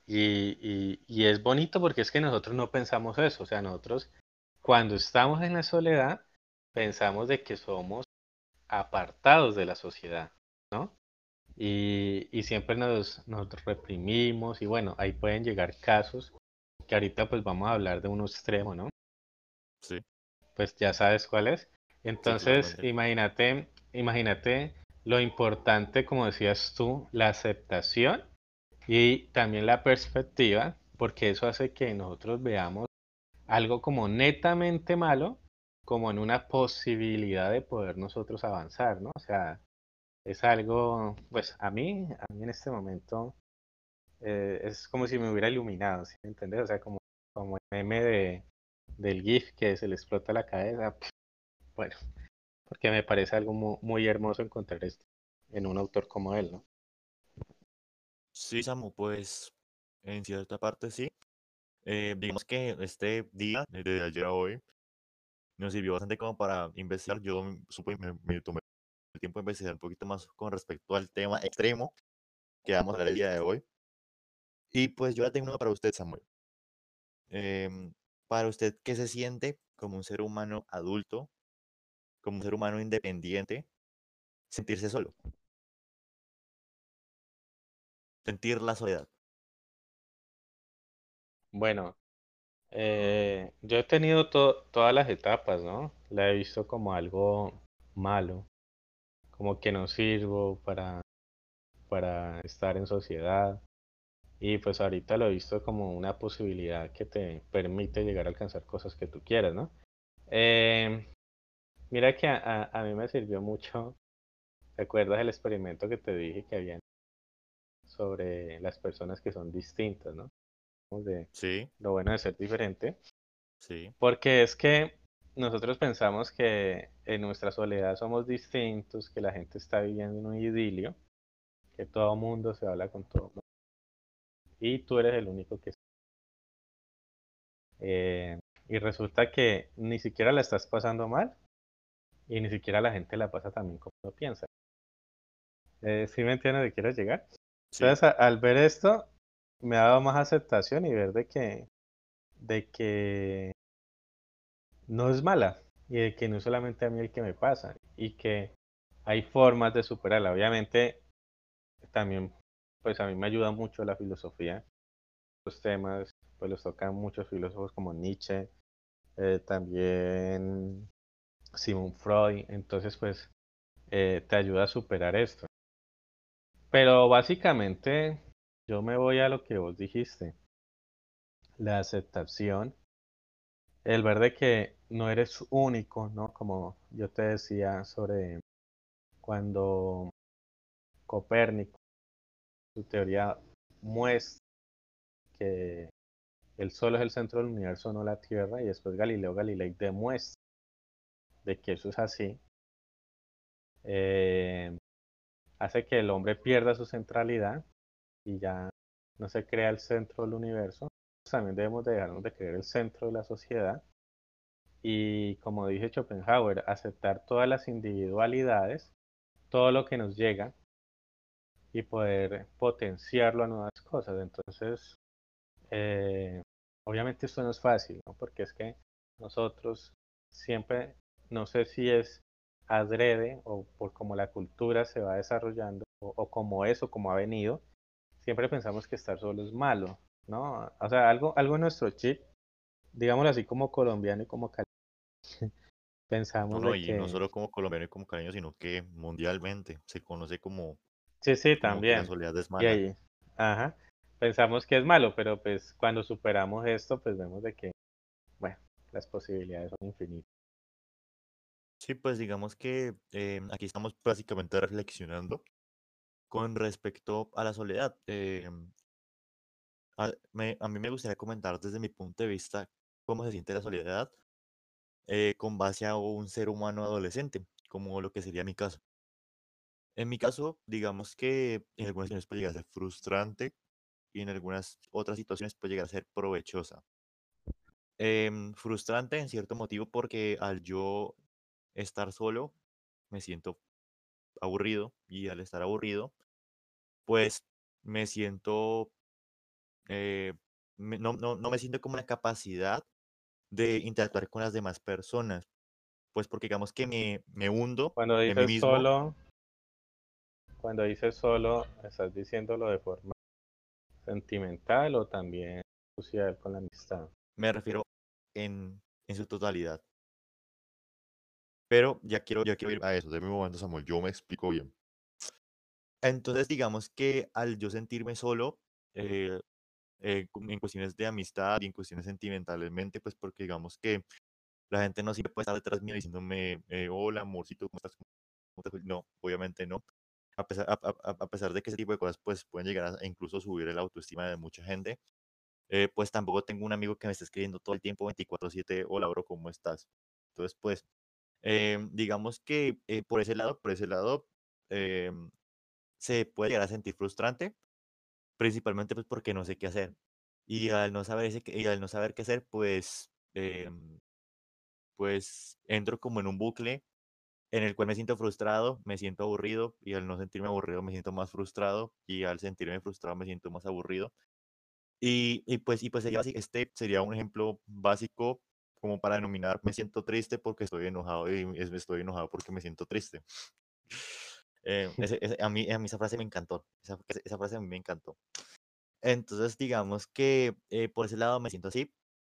Y, y, y es bonito porque es que nosotros no pensamos eso. O sea, nosotros cuando estamos en la soledad pensamos de que somos apartados de la sociedad, ¿no? Y, y siempre nos, nos reprimimos y bueno, ahí pueden llegar casos que ahorita pues vamos a hablar de un extremo, ¿no? Sí. Pues ya sabes cuál es. Entonces, totalmente. imagínate, imagínate lo importante, como decías tú, la aceptación y también la perspectiva, porque eso hace que nosotros veamos algo como netamente malo, como en una posibilidad de poder nosotros avanzar, ¿no? O sea, es algo, pues a mí, a mí en este momento eh, es como si me hubiera iluminado, ¿sí me entiendes? O sea, como, como el meme de, del GIF que se le explota la cabeza. Bueno, porque me parece algo mu- muy, hermoso encontrar esto en un autor como él, ¿no? Sí, Samu, pues en cierta parte sí. Eh, digamos que este día, desde ayer a hoy, nos sirvió bastante como para investigar. Yo supe, me, me tomé el tiempo de investigar un poquito más con respecto al tema extremo que vamos a hablar el día de hoy. Y pues yo ya tengo uno para usted, Samuel. Em, para usted, ¿qué se siente como un ser humano adulto, como un ser humano independiente, sentirse solo, sentir la soledad? Bueno, eh, yo he tenido to- todas las etapas, ¿no? La he visto como algo malo, como que no sirvo para, para estar en sociedad. Y pues ahorita lo he visto como una posibilidad que te permite llegar a alcanzar cosas que tú quieras, ¿no? Eh, mira que a, a- a mí me sirvió mucho, ¿recuerdas el experimento que te dije que había sobre las personas que son distintas, ¿no? De Sí, lo bueno de ser diferente. sí, Porque es que nosotros pensamos que en nuestra soledad somos distintos, que la gente está viviendo en un idilio, que todo mundo se habla con todo mundo, y tú eres el único que... Eh, y resulta que ni siquiera la estás pasando mal y ni siquiera la gente la pasa también como uno piensa. Eh, ¿sí me entiendes de quieres llegar? sí, Entonces, a- al ver esto, me ha dado más aceptación y ver de que, de que no es mala y de que no es solamente a mí el que me pasa y que hay formas de superarla. Obviamente, también, pues a mí me ayuda mucho la filosofía. Los temas, pues los tocan muchos filósofos como Nietzsche, eh, también Sigmund Freud. Entonces, pues eh, te ayuda a superar esto. Pero básicamente, yo me voy a lo que vos dijiste, la aceptación, el ver de que no eres único, ¿no? Como yo te decía sobre cuando Copérnico, su teoría muestra que el Sol es el centro del universo, no la Tierra, y después Galileo Galilei demuestra de que eso es así, eh, hace que el hombre pierda su centralidad y ya no se crea el centro del universo. También debemos de dejarnos de creer el centro de la sociedad y, como dije Schopenhauer, aceptar todas las individualidades, todo lo que nos llega y poder potenciarlo a nuevas cosas. Entonces, eh, obviamente esto no es fácil, ¿no? Porque es que nosotros siempre, no sé si es adrede o por cómo la cultura se va desarrollando o, o como es o como ha venido, siempre pensamos que estar solo es malo, ¿no? O sea, algo, algo en nuestro chip, digámoslo así como colombiano y como cali, no, pensamos no, de y no que, solo como colombiano y como cariño, sino que mundialmente se conoce como, sí, sí, como que la también, soledad es y mala. ahí, ajá, pensamos que es malo, pero pues cuando superamos esto, pues vemos de que, bueno, las posibilidades son infinitas. Sí, pues digamos que em, aquí estamos básicamente reflexionando con respecto a la soledad. Em, a, me- a mí me gustaría comentar desde mi punto de vista cómo se siente la soledad eh, con base a un ser humano adolescente, como lo que sería mi caso. En mi caso, digamos que en algunas situaciones puede llegar a ser frustrante y en algunas otras situaciones puede llegar a ser provechosa. Em, frustrante en cierto motivo porque al yo estar solo me siento aburrido y al estar aburrido, pues me siento, eh, me- no, no, no me siento como la capacidad de interactuar con las demás personas, pues porque digamos que me, me hundo Cuando en mí dices mismo, solo, cuando dices solo, ¿estás diciéndolo de forma sentimental o también social con la amistad? me refiero en, en su totalidad. Pero ya quiero, ya quiero ir a eso, de mi momento, Samuel, yo me explico bien. Entonces, digamos que al yo sentirme solo, eh, eh, en cuestiones de amistad y en cuestiones sentimentalmente, pues porque digamos que la gente no siempre puede estar detrás mío diciéndome, eh, hola, amorcito, ¿cómo estás? ¿Cómo te fue?". No, obviamente no. A pesar, a, a- a- pesar de que ese tipo de cosas pues pueden llegar a, incluso subir el autoestima de mucha gente, eh, pues tampoco tengo un amigo que me esté escribiendo todo el tiempo 24/7, hola, bro, ¿cómo estás? Entonces, pues, em, digamos que eh, por ese lado, por ese lado, em, se puede llegar a sentir frustrante, principalmente pues porque no sé qué hacer. Y al no saber, ese, y al no saber qué hacer, pues, em, pues entro como en un bucle en el cual me siento frustrado, me siento aburrido y al no sentirme aburrido me siento más frustrado y al sentirme frustrado me siento más aburrido. Y, y pues, y pues sería, este sería un ejemplo básico como para denominar me siento triste porque estoy enojado y es- estoy enojado porque me siento triste. Eh, ese- ese- a mí, a mí esa frase me encantó, esa, esa frase a mí me encantó. Entonces, digamos que eh, por ese lado me siento así,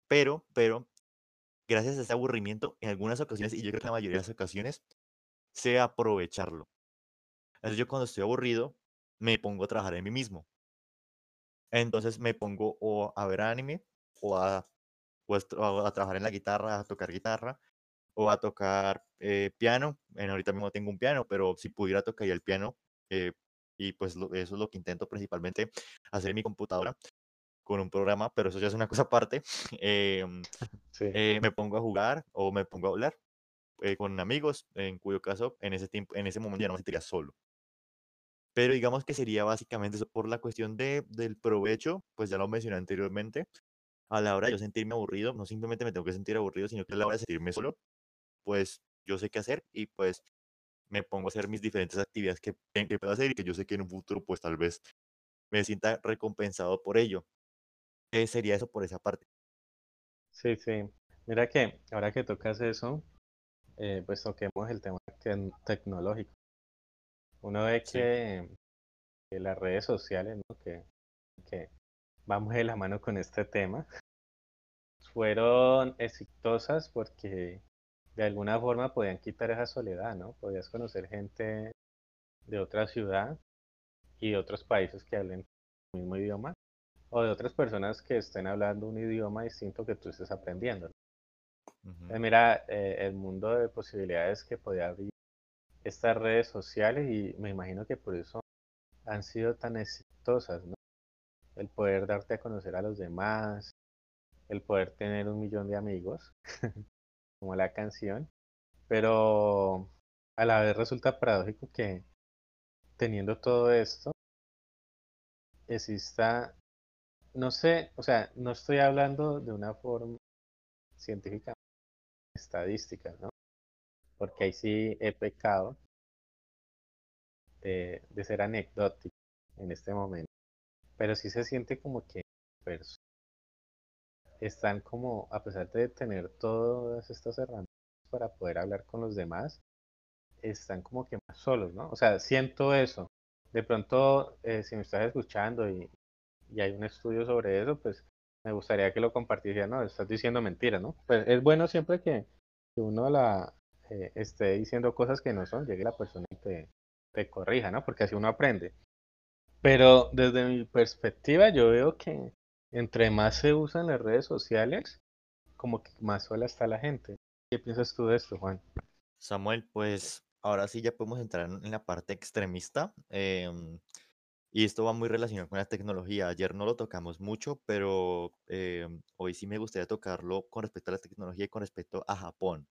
pero, pero, gracias a ese aburrimiento, en algunas ocasiones, y yo creo que en la mayoría de las ocasiones, sé aprovecharlo. Entonces, yo cuando estoy aburrido, me pongo a trabajar en mí mismo. Entonces, me pongo o a ver anime, o a, o a, o a trabajar en la guitarra, a tocar guitarra, o a tocar eh, piano. En ahorita mismo tengo un piano, pero si pudiera tocar el piano, eh, y pues lo- eso es lo que intento principalmente hacer en mi computadora con un programa, pero eso ya es una cosa aparte. em, Sí, eh, me pongo a jugar o me pongo a hablar eh, con amigos, en cuyo caso en ese tiempo, en ese momento ya no me sentiría solo. Pero digamos que sería básicamente eso por la cuestión de, del provecho, pues ya lo mencioné anteriormente. A la hora de yo sentirme aburrido, no simplemente me tengo que sentir aburrido, sino que a la hora de sentirme solo, pues yo sé qué hacer y pues me pongo a hacer mis diferentes actividades que, que puedo hacer y que yo sé que en un futuro pues tal vez me sienta recompensado por ello. Eh, sería eso por esa parte. sí, sí. Mira que ahora que tocas eso, eh, pues toquemos el tema tec- tecnológico. Uno ve Sí. que, que las redes sociales, ¿no? que, que vamos de la mano con este tema, fueron exitosas porque de alguna forma podían quitar esa soledad, ¿no? Podías conocer gente de otra ciudad y de otros países que hablen el mismo idioma o de otras personas que estén hablando un idioma distinto que tú estés aprendiendo. Ujú. Eh, mira, eh, el mundo de posibilidades que podía abrir estas redes sociales y me imagino que por eso han sido tan exitosas, ¿no? El poder darte a conocer a los demás, el poder tener un millón de amigos, como la canción, pero a la vez resulta paradójico que teniendo todo esto exista, no sé, o sea, no estoy hablando de una forma científica, estadística, ¿no? Porque ahí sí he pecado de, de ser anecdótico en este momento, pero sí se siente como que personas están como, a pesar de tener todas estas herramientas para poder hablar con los demás, están como que más solos, ¿no? O sea, siento eso. De pronto, eh, si me estás escuchando y, y hay un estudio sobre eso, pues me gustaría que lo compartieras, no, estás diciendo mentiras, ¿no? Pues es bueno siempre que, que uno la eh, esté diciendo cosas que no son, llegue la persona y te, te corrija, ¿no? Porque así uno aprende. Pero desde mi perspectiva, yo veo que entre más se usan las redes sociales, como que más sola está la gente. ¿Qué piensas tú de esto, Juan? Samuel, pues ahora sí ya podemos entrar en la parte extremista. em, y esto va muy relacionado con la tecnología. Ayer no lo tocamos mucho, pero em, hoy sí me gustaría tocarlo con respecto a la tecnología y con respecto a Japón.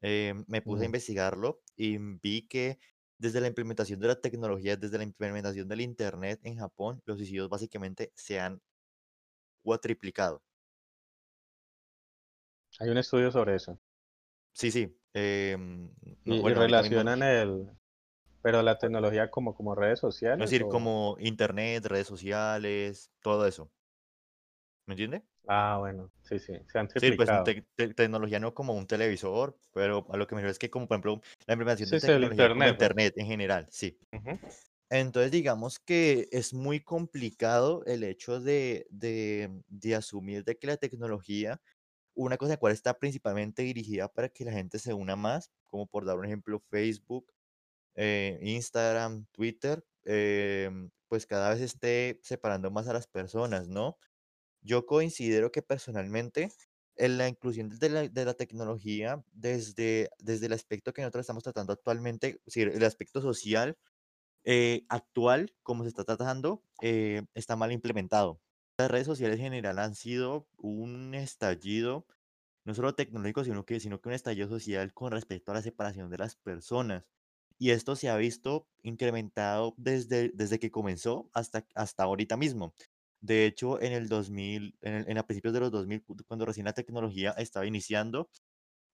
Em, me puse a investigarlo y vi que desde la implementación de la tecnología, desde la implementación del Internet en Japón, los suicidios básicamente se han cuatriplicado. Hay un estudio sobre eso. Sí, sí. em, Y, no, bueno, relacionan el, pero la tecnología como, como redes Es sociales decir, o... como internet, redes sociales, todo eso, ¿me entiende? Ah, bueno, sí, sí, se han Sí, pues te- tecnología no como un televisor, pero a lo que me refiero es que como por ejemplo la implementación de Sí, el tecnología como pues. internet en general, sí. Entonces digamos que es muy complicado el hecho de, de, de asumir de que la tecnología, una cosa cual está principalmente dirigida para que la gente se una más, como por dar un ejemplo, Facebook, eh, Instagram, Twitter, em, pues cada vez esté separando más a las personas, ¿no? Yo considero que personalmente en la inclusión de la, de la tecnología desde, desde el aspecto que nosotros estamos tratando actualmente, es decir, el aspecto social eh, actual, como se está tratando, eh, está mal implementado. Las redes sociales en general han sido un estallido, no solo tecnológico, sino que, sino que un estallido social con respecto a la separación de las personas. Y esto se ha visto incrementado desde, desde que comenzó hasta, hasta ahorita mismo. De hecho, en el 2000, en, el- en a principios de los 2000, cu- cuando recién la tecnología estaba iniciando,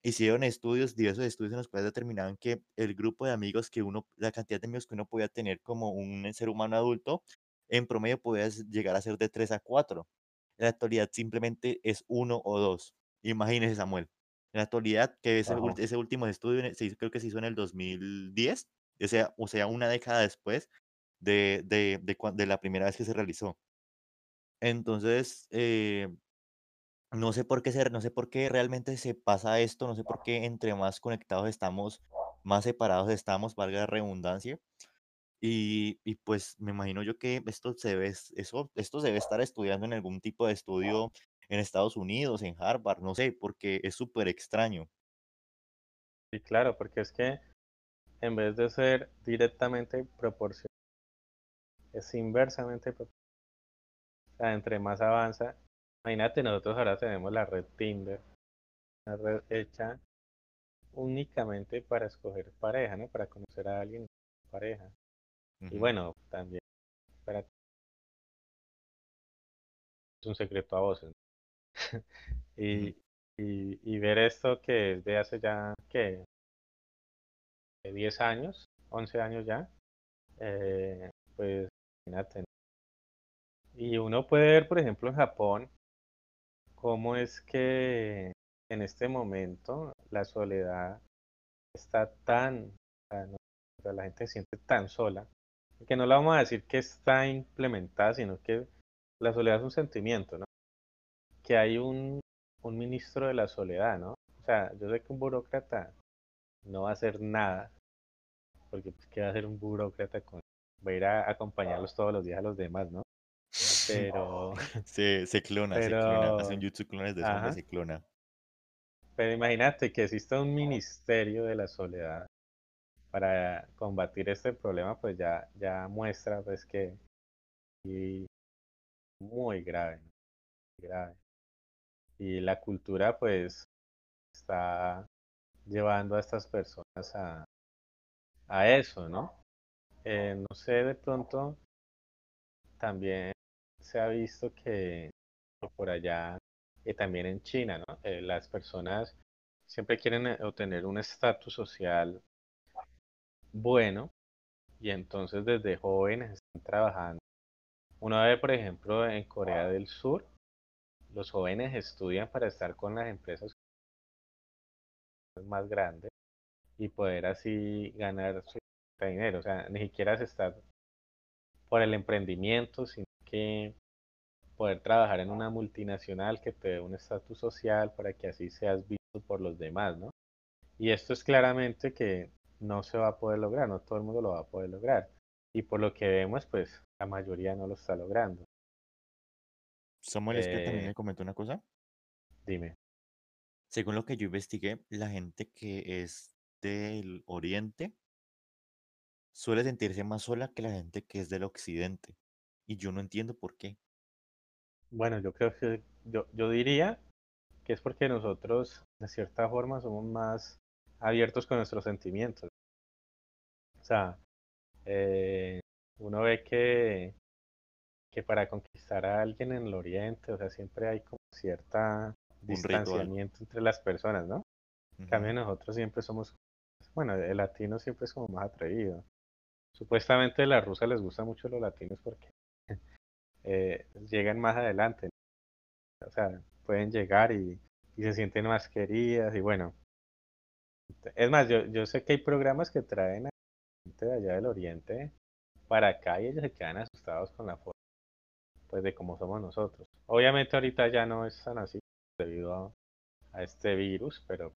hicieron estudios, diversos estudios en los cuales determinaban que el grupo de amigos que uno, la cantidad de amigos que uno podía tener como un ser humano adulto, en promedio podía llegar a ser de 3 a 4. En la actualidad simplemente es uno o dos. Imagínese, Samuel. En la actualidad, que ese, ese último estudio se hizo- creo que se hizo en el 2010, o sea, o sea, una década después de, de, de, de la primera vez que se realizó. Entonces, eh, no sé por qué ser, no sé por qué realmente se pasa esto, no sé por qué entre más conectados estamos, más separados estamos, valga la redundancia. Y, y pues me imagino yo que esto se debe, es- eso, esto debe estar estudiando en algún tipo de estudio en Estados Unidos, en Harvard, no sé, porque es súper extraño. Sí, claro, porque es que en vez de ser directamente proporcional, es inversamente proporcional. O sea, entre más avanza, imagínate, nosotros ahora tenemos la red Tinder, una red hecha únicamente para escoger pareja, ¿no? Para conocer a alguien, pareja. Y bueno, también para es un secreto a voces. Y, y, y ver esto que es de hace ya, ¿qué? De 10 años, 11 años ya, eh, pues imagínate. ¿no? Y uno puede ver, por ejemplo, en Japón, cómo es que en este momento la soledad está tan, la gente se siente tan sola, que no le vamos a decir que está implementada, sino que la soledad es un sentimiento, ¿no? Que hay un, un ministro de la soledad, ¿no? O sea, yo sé que un burócrata no va a hacer nada, porque pues, ¿qué va a hacer un burócrata con... Va a ir a acompañarlos todos los días a los demás, ¿no? Pero, Se, se clona, se clona, hace un YouTube clones de ajá, se clona. pero imagínate que exista un ministerio de la soledad para combatir este problema, pues ya, ya muestra pues que y muy grave. Muy grave. Y la cultura pues está llevando a estas personas a, a eso, ¿no? Eh, no sé, de pronto también se ha visto que, por allá, y también en China, ¿no? Eh, las personas siempre quieren eh, obtener un estatus social bueno y entonces desde jóvenes están trabajando. Una vez, por ejemplo, en Corea del Sur, los jóvenes estudian para estar con las empresas más grandes y poder así ganar su dinero. O sea, ni siquiera es estar por el emprendimiento, sino que poder trabajar en una multinacional que te dé un estatus social para que así seas visto por los demás, ¿no? Y esto es claramente que no se va a poder lograr, no todo el mundo lo va a poder lograr. Y por lo que vemos, pues la mayoría no lo está logrando. Samuel, es que también Eh, me comentó una cosa. dime. Según lo que yo investigué, la gente que es del Oriente suele sentirse más sola que la gente que es del Occidente. Y yo no entiendo por qué. Bueno, yo creo que yo, yo diría que es porque nosotros, de cierta forma, somos más abiertos con nuestros sentimientos. O sea, eh, uno ve que, que para conquistar a alguien en el oriente, o sea, siempre hay como cierta distanciamiento entre las personas, ¿no? En cambio, nosotros siempre somos, bueno, el latino siempre es como más atrevido. Supuestamente a la rusa les gusta mucho los latinos porque eh, llegan más adelante. O sea, pueden llegar y, y, se sienten más queridas y bueno. Es más, yo, yo sé que hay programas que traen a gente de allá del oriente para acá y ellos se quedan asustados con la forma pues de cómo somos nosotros. Obviamente ahorita ya no es tan así debido a, a este virus, pero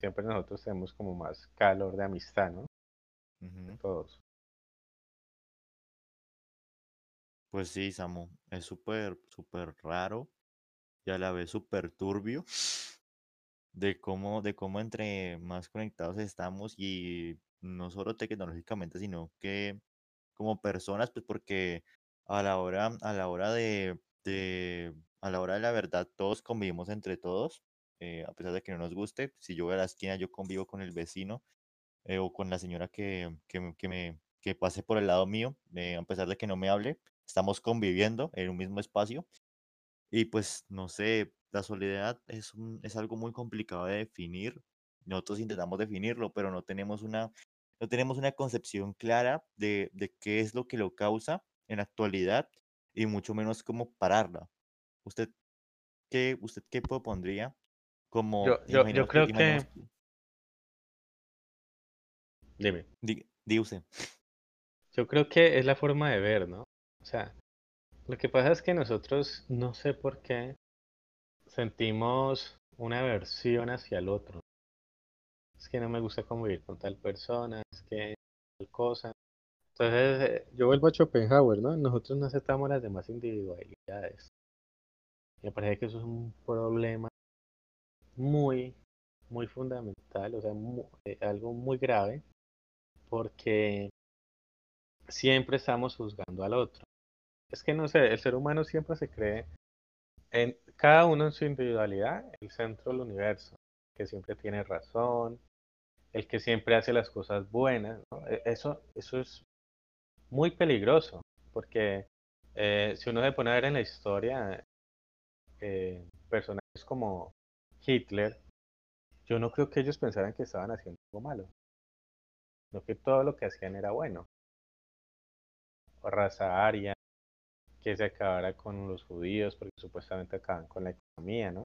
siempre nosotros tenemos como más calor de amistad, ¿no? Todos. Pues sí, Samu, es súper, súper raro y a la vez súper turbio de cómo, de cómo entre más conectados estamos y no solo tecnológicamente, sino que como personas, pues porque a la hora, a la hora de, de a la hora de la verdad, todos convivimos entre todos, eh, a pesar de que no nos guste. Si yo voy a la esquina, yo convivo con el vecino eh, o con la señora que, que, que me que pase por el lado mío, eh, a pesar de que no me hable, estamos conviviendo en un mismo espacio. Y pues, no sé, la soledad es, un, es algo muy complicado de definir. Nosotros intentamos definirlo, pero no tenemos una, no tenemos una concepción clara de, de qué es lo que lo causa en la actualidad y mucho menos cómo pararla. ¿Usted qué, usted qué propondría? Como, yo, yo, yo creo que... Dime. Di, usted. Yo creo que es la forma de ver, ¿no? Sea, lo que pasa es que nosotros, no sé por qué, sentimos una aversión hacia el otro. Es que no me gusta convivir con tal persona, es que tal cosa. Entonces, yo vuelvo a Schopenhauer, ¿no? Nosotros no aceptamos las demás individualidades. Me parece que eso es un problema muy, muy fundamental, o sea, eh, algo muy grave, porque siempre estamos juzgando al otro. Es que no sé, el ser humano siempre se cree en cada uno en su individualidad el centro del universo, que siempre tiene razón, el que siempre hace las cosas buenas. E, eso, eso es muy peligroso, porque eh, si uno se pone a ver en la historia, eh, personajes como Hitler, yo no creo que ellos pensaran que estaban haciendo algo malo, sino que todo lo que hacían era bueno. O raza aria, que se acabara con los judíos, porque supuestamente acaban con la economía, ¿no?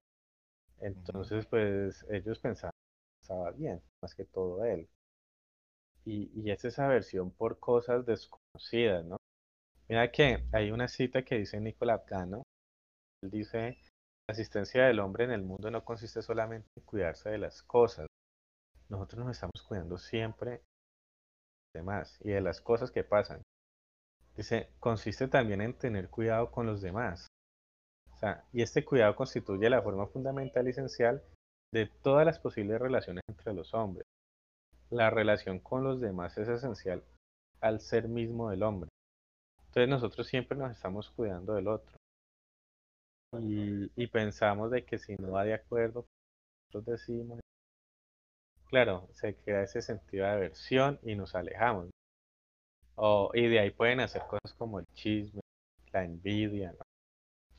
Entonces, pues ellos pensaban que estaba bien, más que todo él. Y, y es esa versión por cosas desconocidas, ¿no? Mira que hay una cita que dice Nicolás Gano, él dice, la asistencia del hombre en el mundo no consiste solamente en cuidarse de las cosas, nosotros nos estamos cuidando siempre de demás y de las cosas que pasan. Dice, consiste también en tener cuidado con los demás. O sea, y este cuidado constituye la forma fundamental y esencial de todas las posibles relaciones entre los hombres. La relación con los demás es esencial al ser mismo del hombre. Entonces nosotros siempre nos estamos cuidando del otro. Y, pensamos de que si no va de acuerdo, nosotros decimos, claro, se crea ese sentido de aversión y nos alejamos. O, y de ahí pueden hacer cosas como el chisme, la envidia,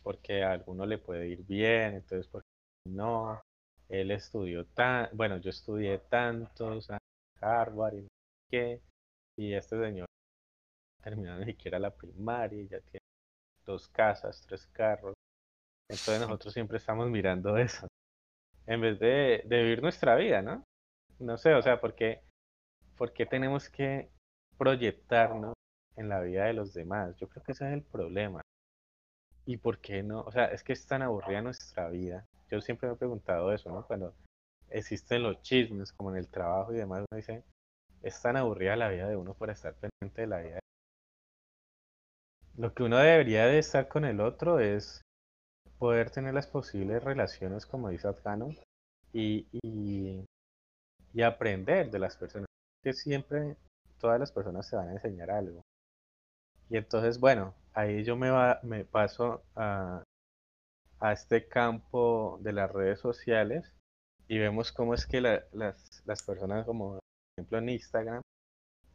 porque a alguno le puede ir bien, entonces porque no, él estudió tan, bueno, yo estudié tantos a Harvard y no qué, y este señor terminó ni siquiera la primaria y ya tiene dos casas, tres carros. Entonces nosotros siempre estamos mirando eso, en vez de, de vivir nuestra vida, ¿no? No sé, o sea, porque, porque tenemos que proyectarnos en la vida de los demás. Yo creo que ese es el problema. ¿Y por qué no? O sea, es que es tan aburrida nuestra vida. Yo siempre me he preguntado eso, ¿no? Cuando existen los chismes, como en el trabajo y demás, uno dice, es tan aburrida la vida de uno por estar pendiente de la vida. Lo que uno debería de estar con el otro es poder tener las posibles relaciones, como dice Afgano, y, y, y aprender de las personas. Que siempre todas las personas se van a enseñar algo. Y entonces, bueno, ahí yo me, va, me paso a, a este campo de las redes sociales y vemos cómo es que las, las, personas, como por ejemplo en Instagram,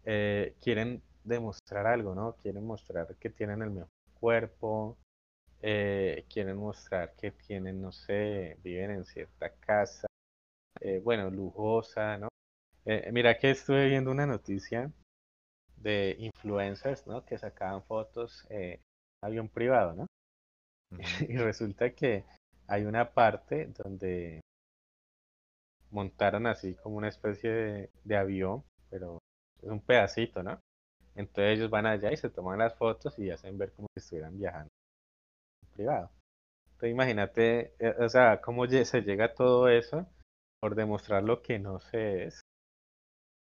eh, quieren demostrar algo, ¿no? Quieren mostrar que tienen el mejor cuerpo, eh, quieren mostrar que tienen, no sé, viven en cierta casa, eh, bueno, lujosa, ¿no? Mira que estuve viendo una noticia de influencers, ¿no? Que sacaban fotos en avión privado, ¿no? y resulta que hay una parte donde montaron así como una especie de, avión, pero es un pedacito, ¿no? Entonces ellos van allá y se toman las fotos y hacen ver como si estuvieran viajando en privado. Entonces imagínate, eh, o sea, cómo se llega a todo eso por demostrar lo que no se es.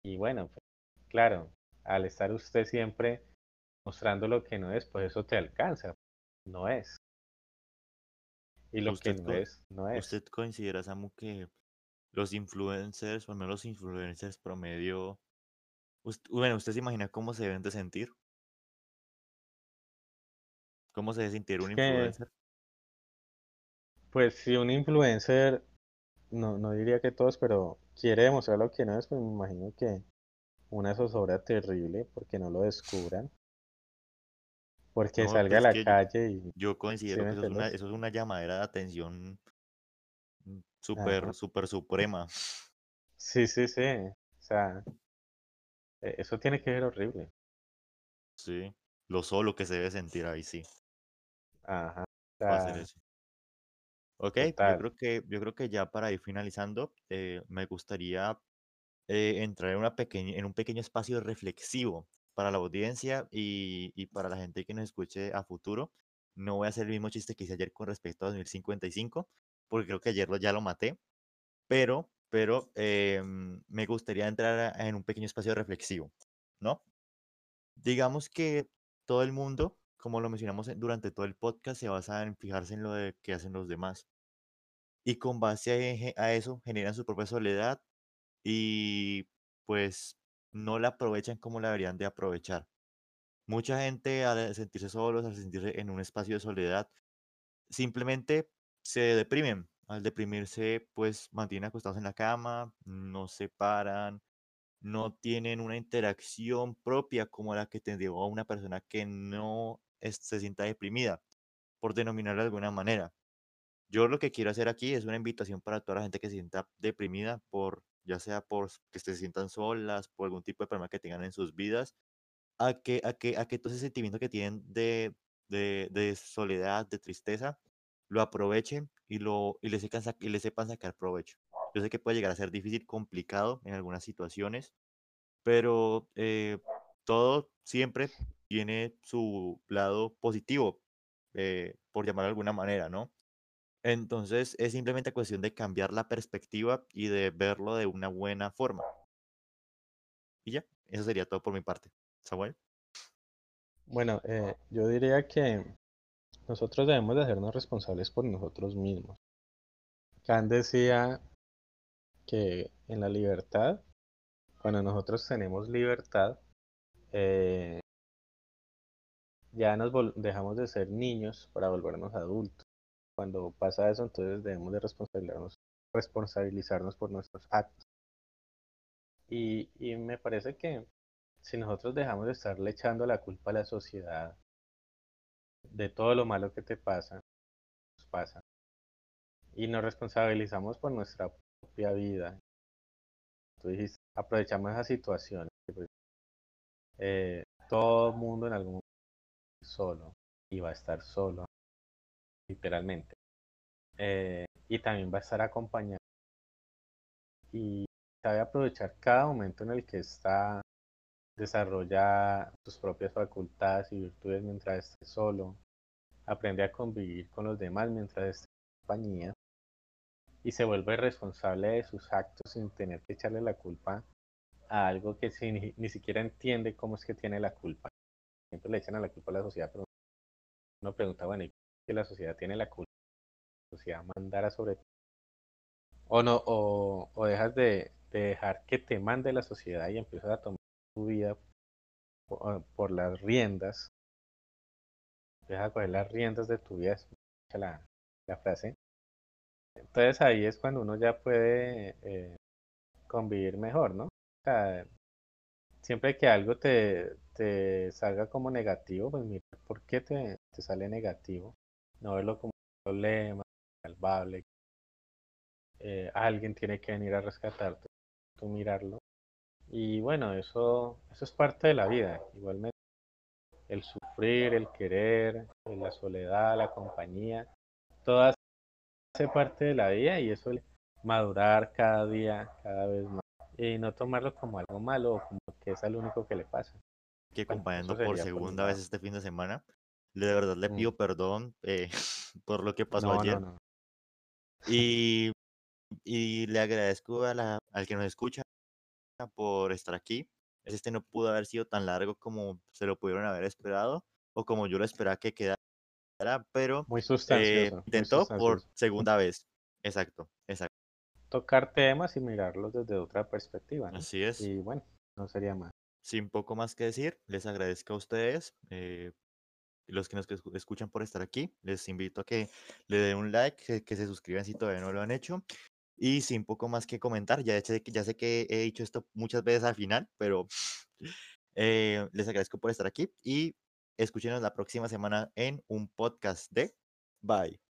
Y bueno, pues, claro, al estar usted siempre mostrando lo que no es, pues eso te alcanza. No es. Y lo que no es, no es. ¿Usted considera, Samu, que los influencers, o al menos los influencers promedio, bueno, ¿usted se imagina cómo se deben de sentir? ¿Cómo se debe sentir un influencer? Pues si un influencer, no, no diría que todos, pero quiere demostrar lo que no es, pues me imagino que una zozobra terrible porque no lo descubran. Porque salga a la calle y... Yo considero que eso es, una, eso es, una, llamadera de atención súper, súper suprema. Sí, sí, sí. O sea, e, eso tiene que ser horrible. Sí, lo solo que se debe sentir ahí, sí. Ajá. Ok, yo creo, que, yo creo que ya para ir finalizando, eh, me gustaría eh, entrar en, una pequeña, en un pequeño espacio reflexivo para la audiencia y, y, para la gente que nos escuche a futuro. No voy a hacer el mismo chiste que hice ayer con respecto a 2055, porque creo que ayer lo, ya lo maté, pero, pero em, me gustaría entrar en un pequeño espacio reflexivo, ¿no? Digamos que todo el mundo, como lo mencionamos durante todo el podcast, se basa en fijarse en lo que hacen los demás. Y con base a, a eso generan su propia soledad y pues no la aprovechan como la deberían de aprovechar. Mucha gente al sentirse solos, al sentirse en un espacio de soledad, simplemente se deprimen. Al deprimirse, pues mantienen acostados en la cama, no se paran, no tienen una interacción propia como la que tendría una persona que no se sienta deprimida, por denominarlo de alguna manera. Yo lo que quiero hacer aquí es una invitación para toda la gente que se sienta deprimida, por, ya sea por que se sientan solas, por algún tipo de problema que tengan en sus vidas, a que, a que, a que todo ese sentimiento que tienen de, de, de soledad, de tristeza, lo aprovechen y, lo, y, le sepan, y le sepan sacar provecho. Yo sé que puede llegar a ser difícil, complicado en algunas situaciones, pero eh, todo siempre tiene su lado positivo, eh, por llamar de alguna manera, ¿no? Entonces es simplemente cuestión de cambiar la perspectiva y de verlo de una buena forma. Y ya, eso sería todo por mi parte. Samuel. Bueno, eh, yo diría que nosotros debemos de hacernos responsables por nosotros mismos. Kant decía que en la libertad, cuando nosotros tenemos libertad, eh, ya nos dejamos de ser niños para volvernos adultos. Cuando pasa eso, entonces debemos de responsabilizarnos, por nuestros actos. Y, me parece que si nosotros dejamos de estarle echando la culpa a la sociedad de todo lo malo que te pasa, pasa, y nos responsabilizamos por nuestra propia vida. Tú dijiste, aprovechamos esa situación. Pues, eh, todo el mundo en algún momento solo y va a estar solo, literalmente. Eh, y también va a estar acompañado. Y sabe aprovechar cada momento en el que está, desarrolla sus propias facultades y virtudes mientras esté solo, aprende a convivir con los demás mientras esté en compañía y se vuelve responsable de sus actos sin tener que echarle la culpa a algo que ni, siquiera entiende cómo es que tiene la culpa. Siempre le echan a la culpa a la sociedad, pero uno pregunta, bueno, ¿y que la sociedad tiene la culpa? La sociedad mandara sobre ti. O no, o, dejas de, dejar que te mande la sociedad y empiezas a tomar tu vida por, las riendas, empiezas a coger las riendas de tu vida, es la, la frase. Entonces ahí es cuando uno ya puede eh, convivir mejor, ¿no? O sea, siempre que algo te, salga como negativo, pues mira, ¿por qué te, te sale negativo? No verlo como un problema, salvable. Eh, alguien tiene que venir a rescatarte, tú mirarlo. Y bueno, eso, eso es parte de la vida, igualmente. El sufrir, el querer, la soledad, la compañía, todas hace parte de la vida y eso madurar cada día, cada vez más. Y no tomarlo como algo malo o como que es lo único que le pasa. Que acompañando por segunda vez este fin de semana, de verdad le pido mm. perdón eh, por lo que pasó ayer. Y, y le agradezco a la, al que nos escucha por estar aquí. Este no pudo haber sido tan largo como se lo pudieron haber esperado o como yo lo esperaba que quedara pero muy eh, intentó por segunda vez. Exacto, exacto. Tocar temas y mirarlos desde otra perspectiva. Así es. Y bueno, no sería más. Sin poco más que decir, les agradezco a ustedes, eh, los que nos escuchan por estar aquí. Les invito a que le den un like, que, se suscriban si todavía no lo han hecho. Y sin poco más que comentar, ya sé, ya sé que he dicho esto muchas veces al final, pero eh, les agradezco por estar aquí y Escúchenos la próxima semana en un podcast de Bye.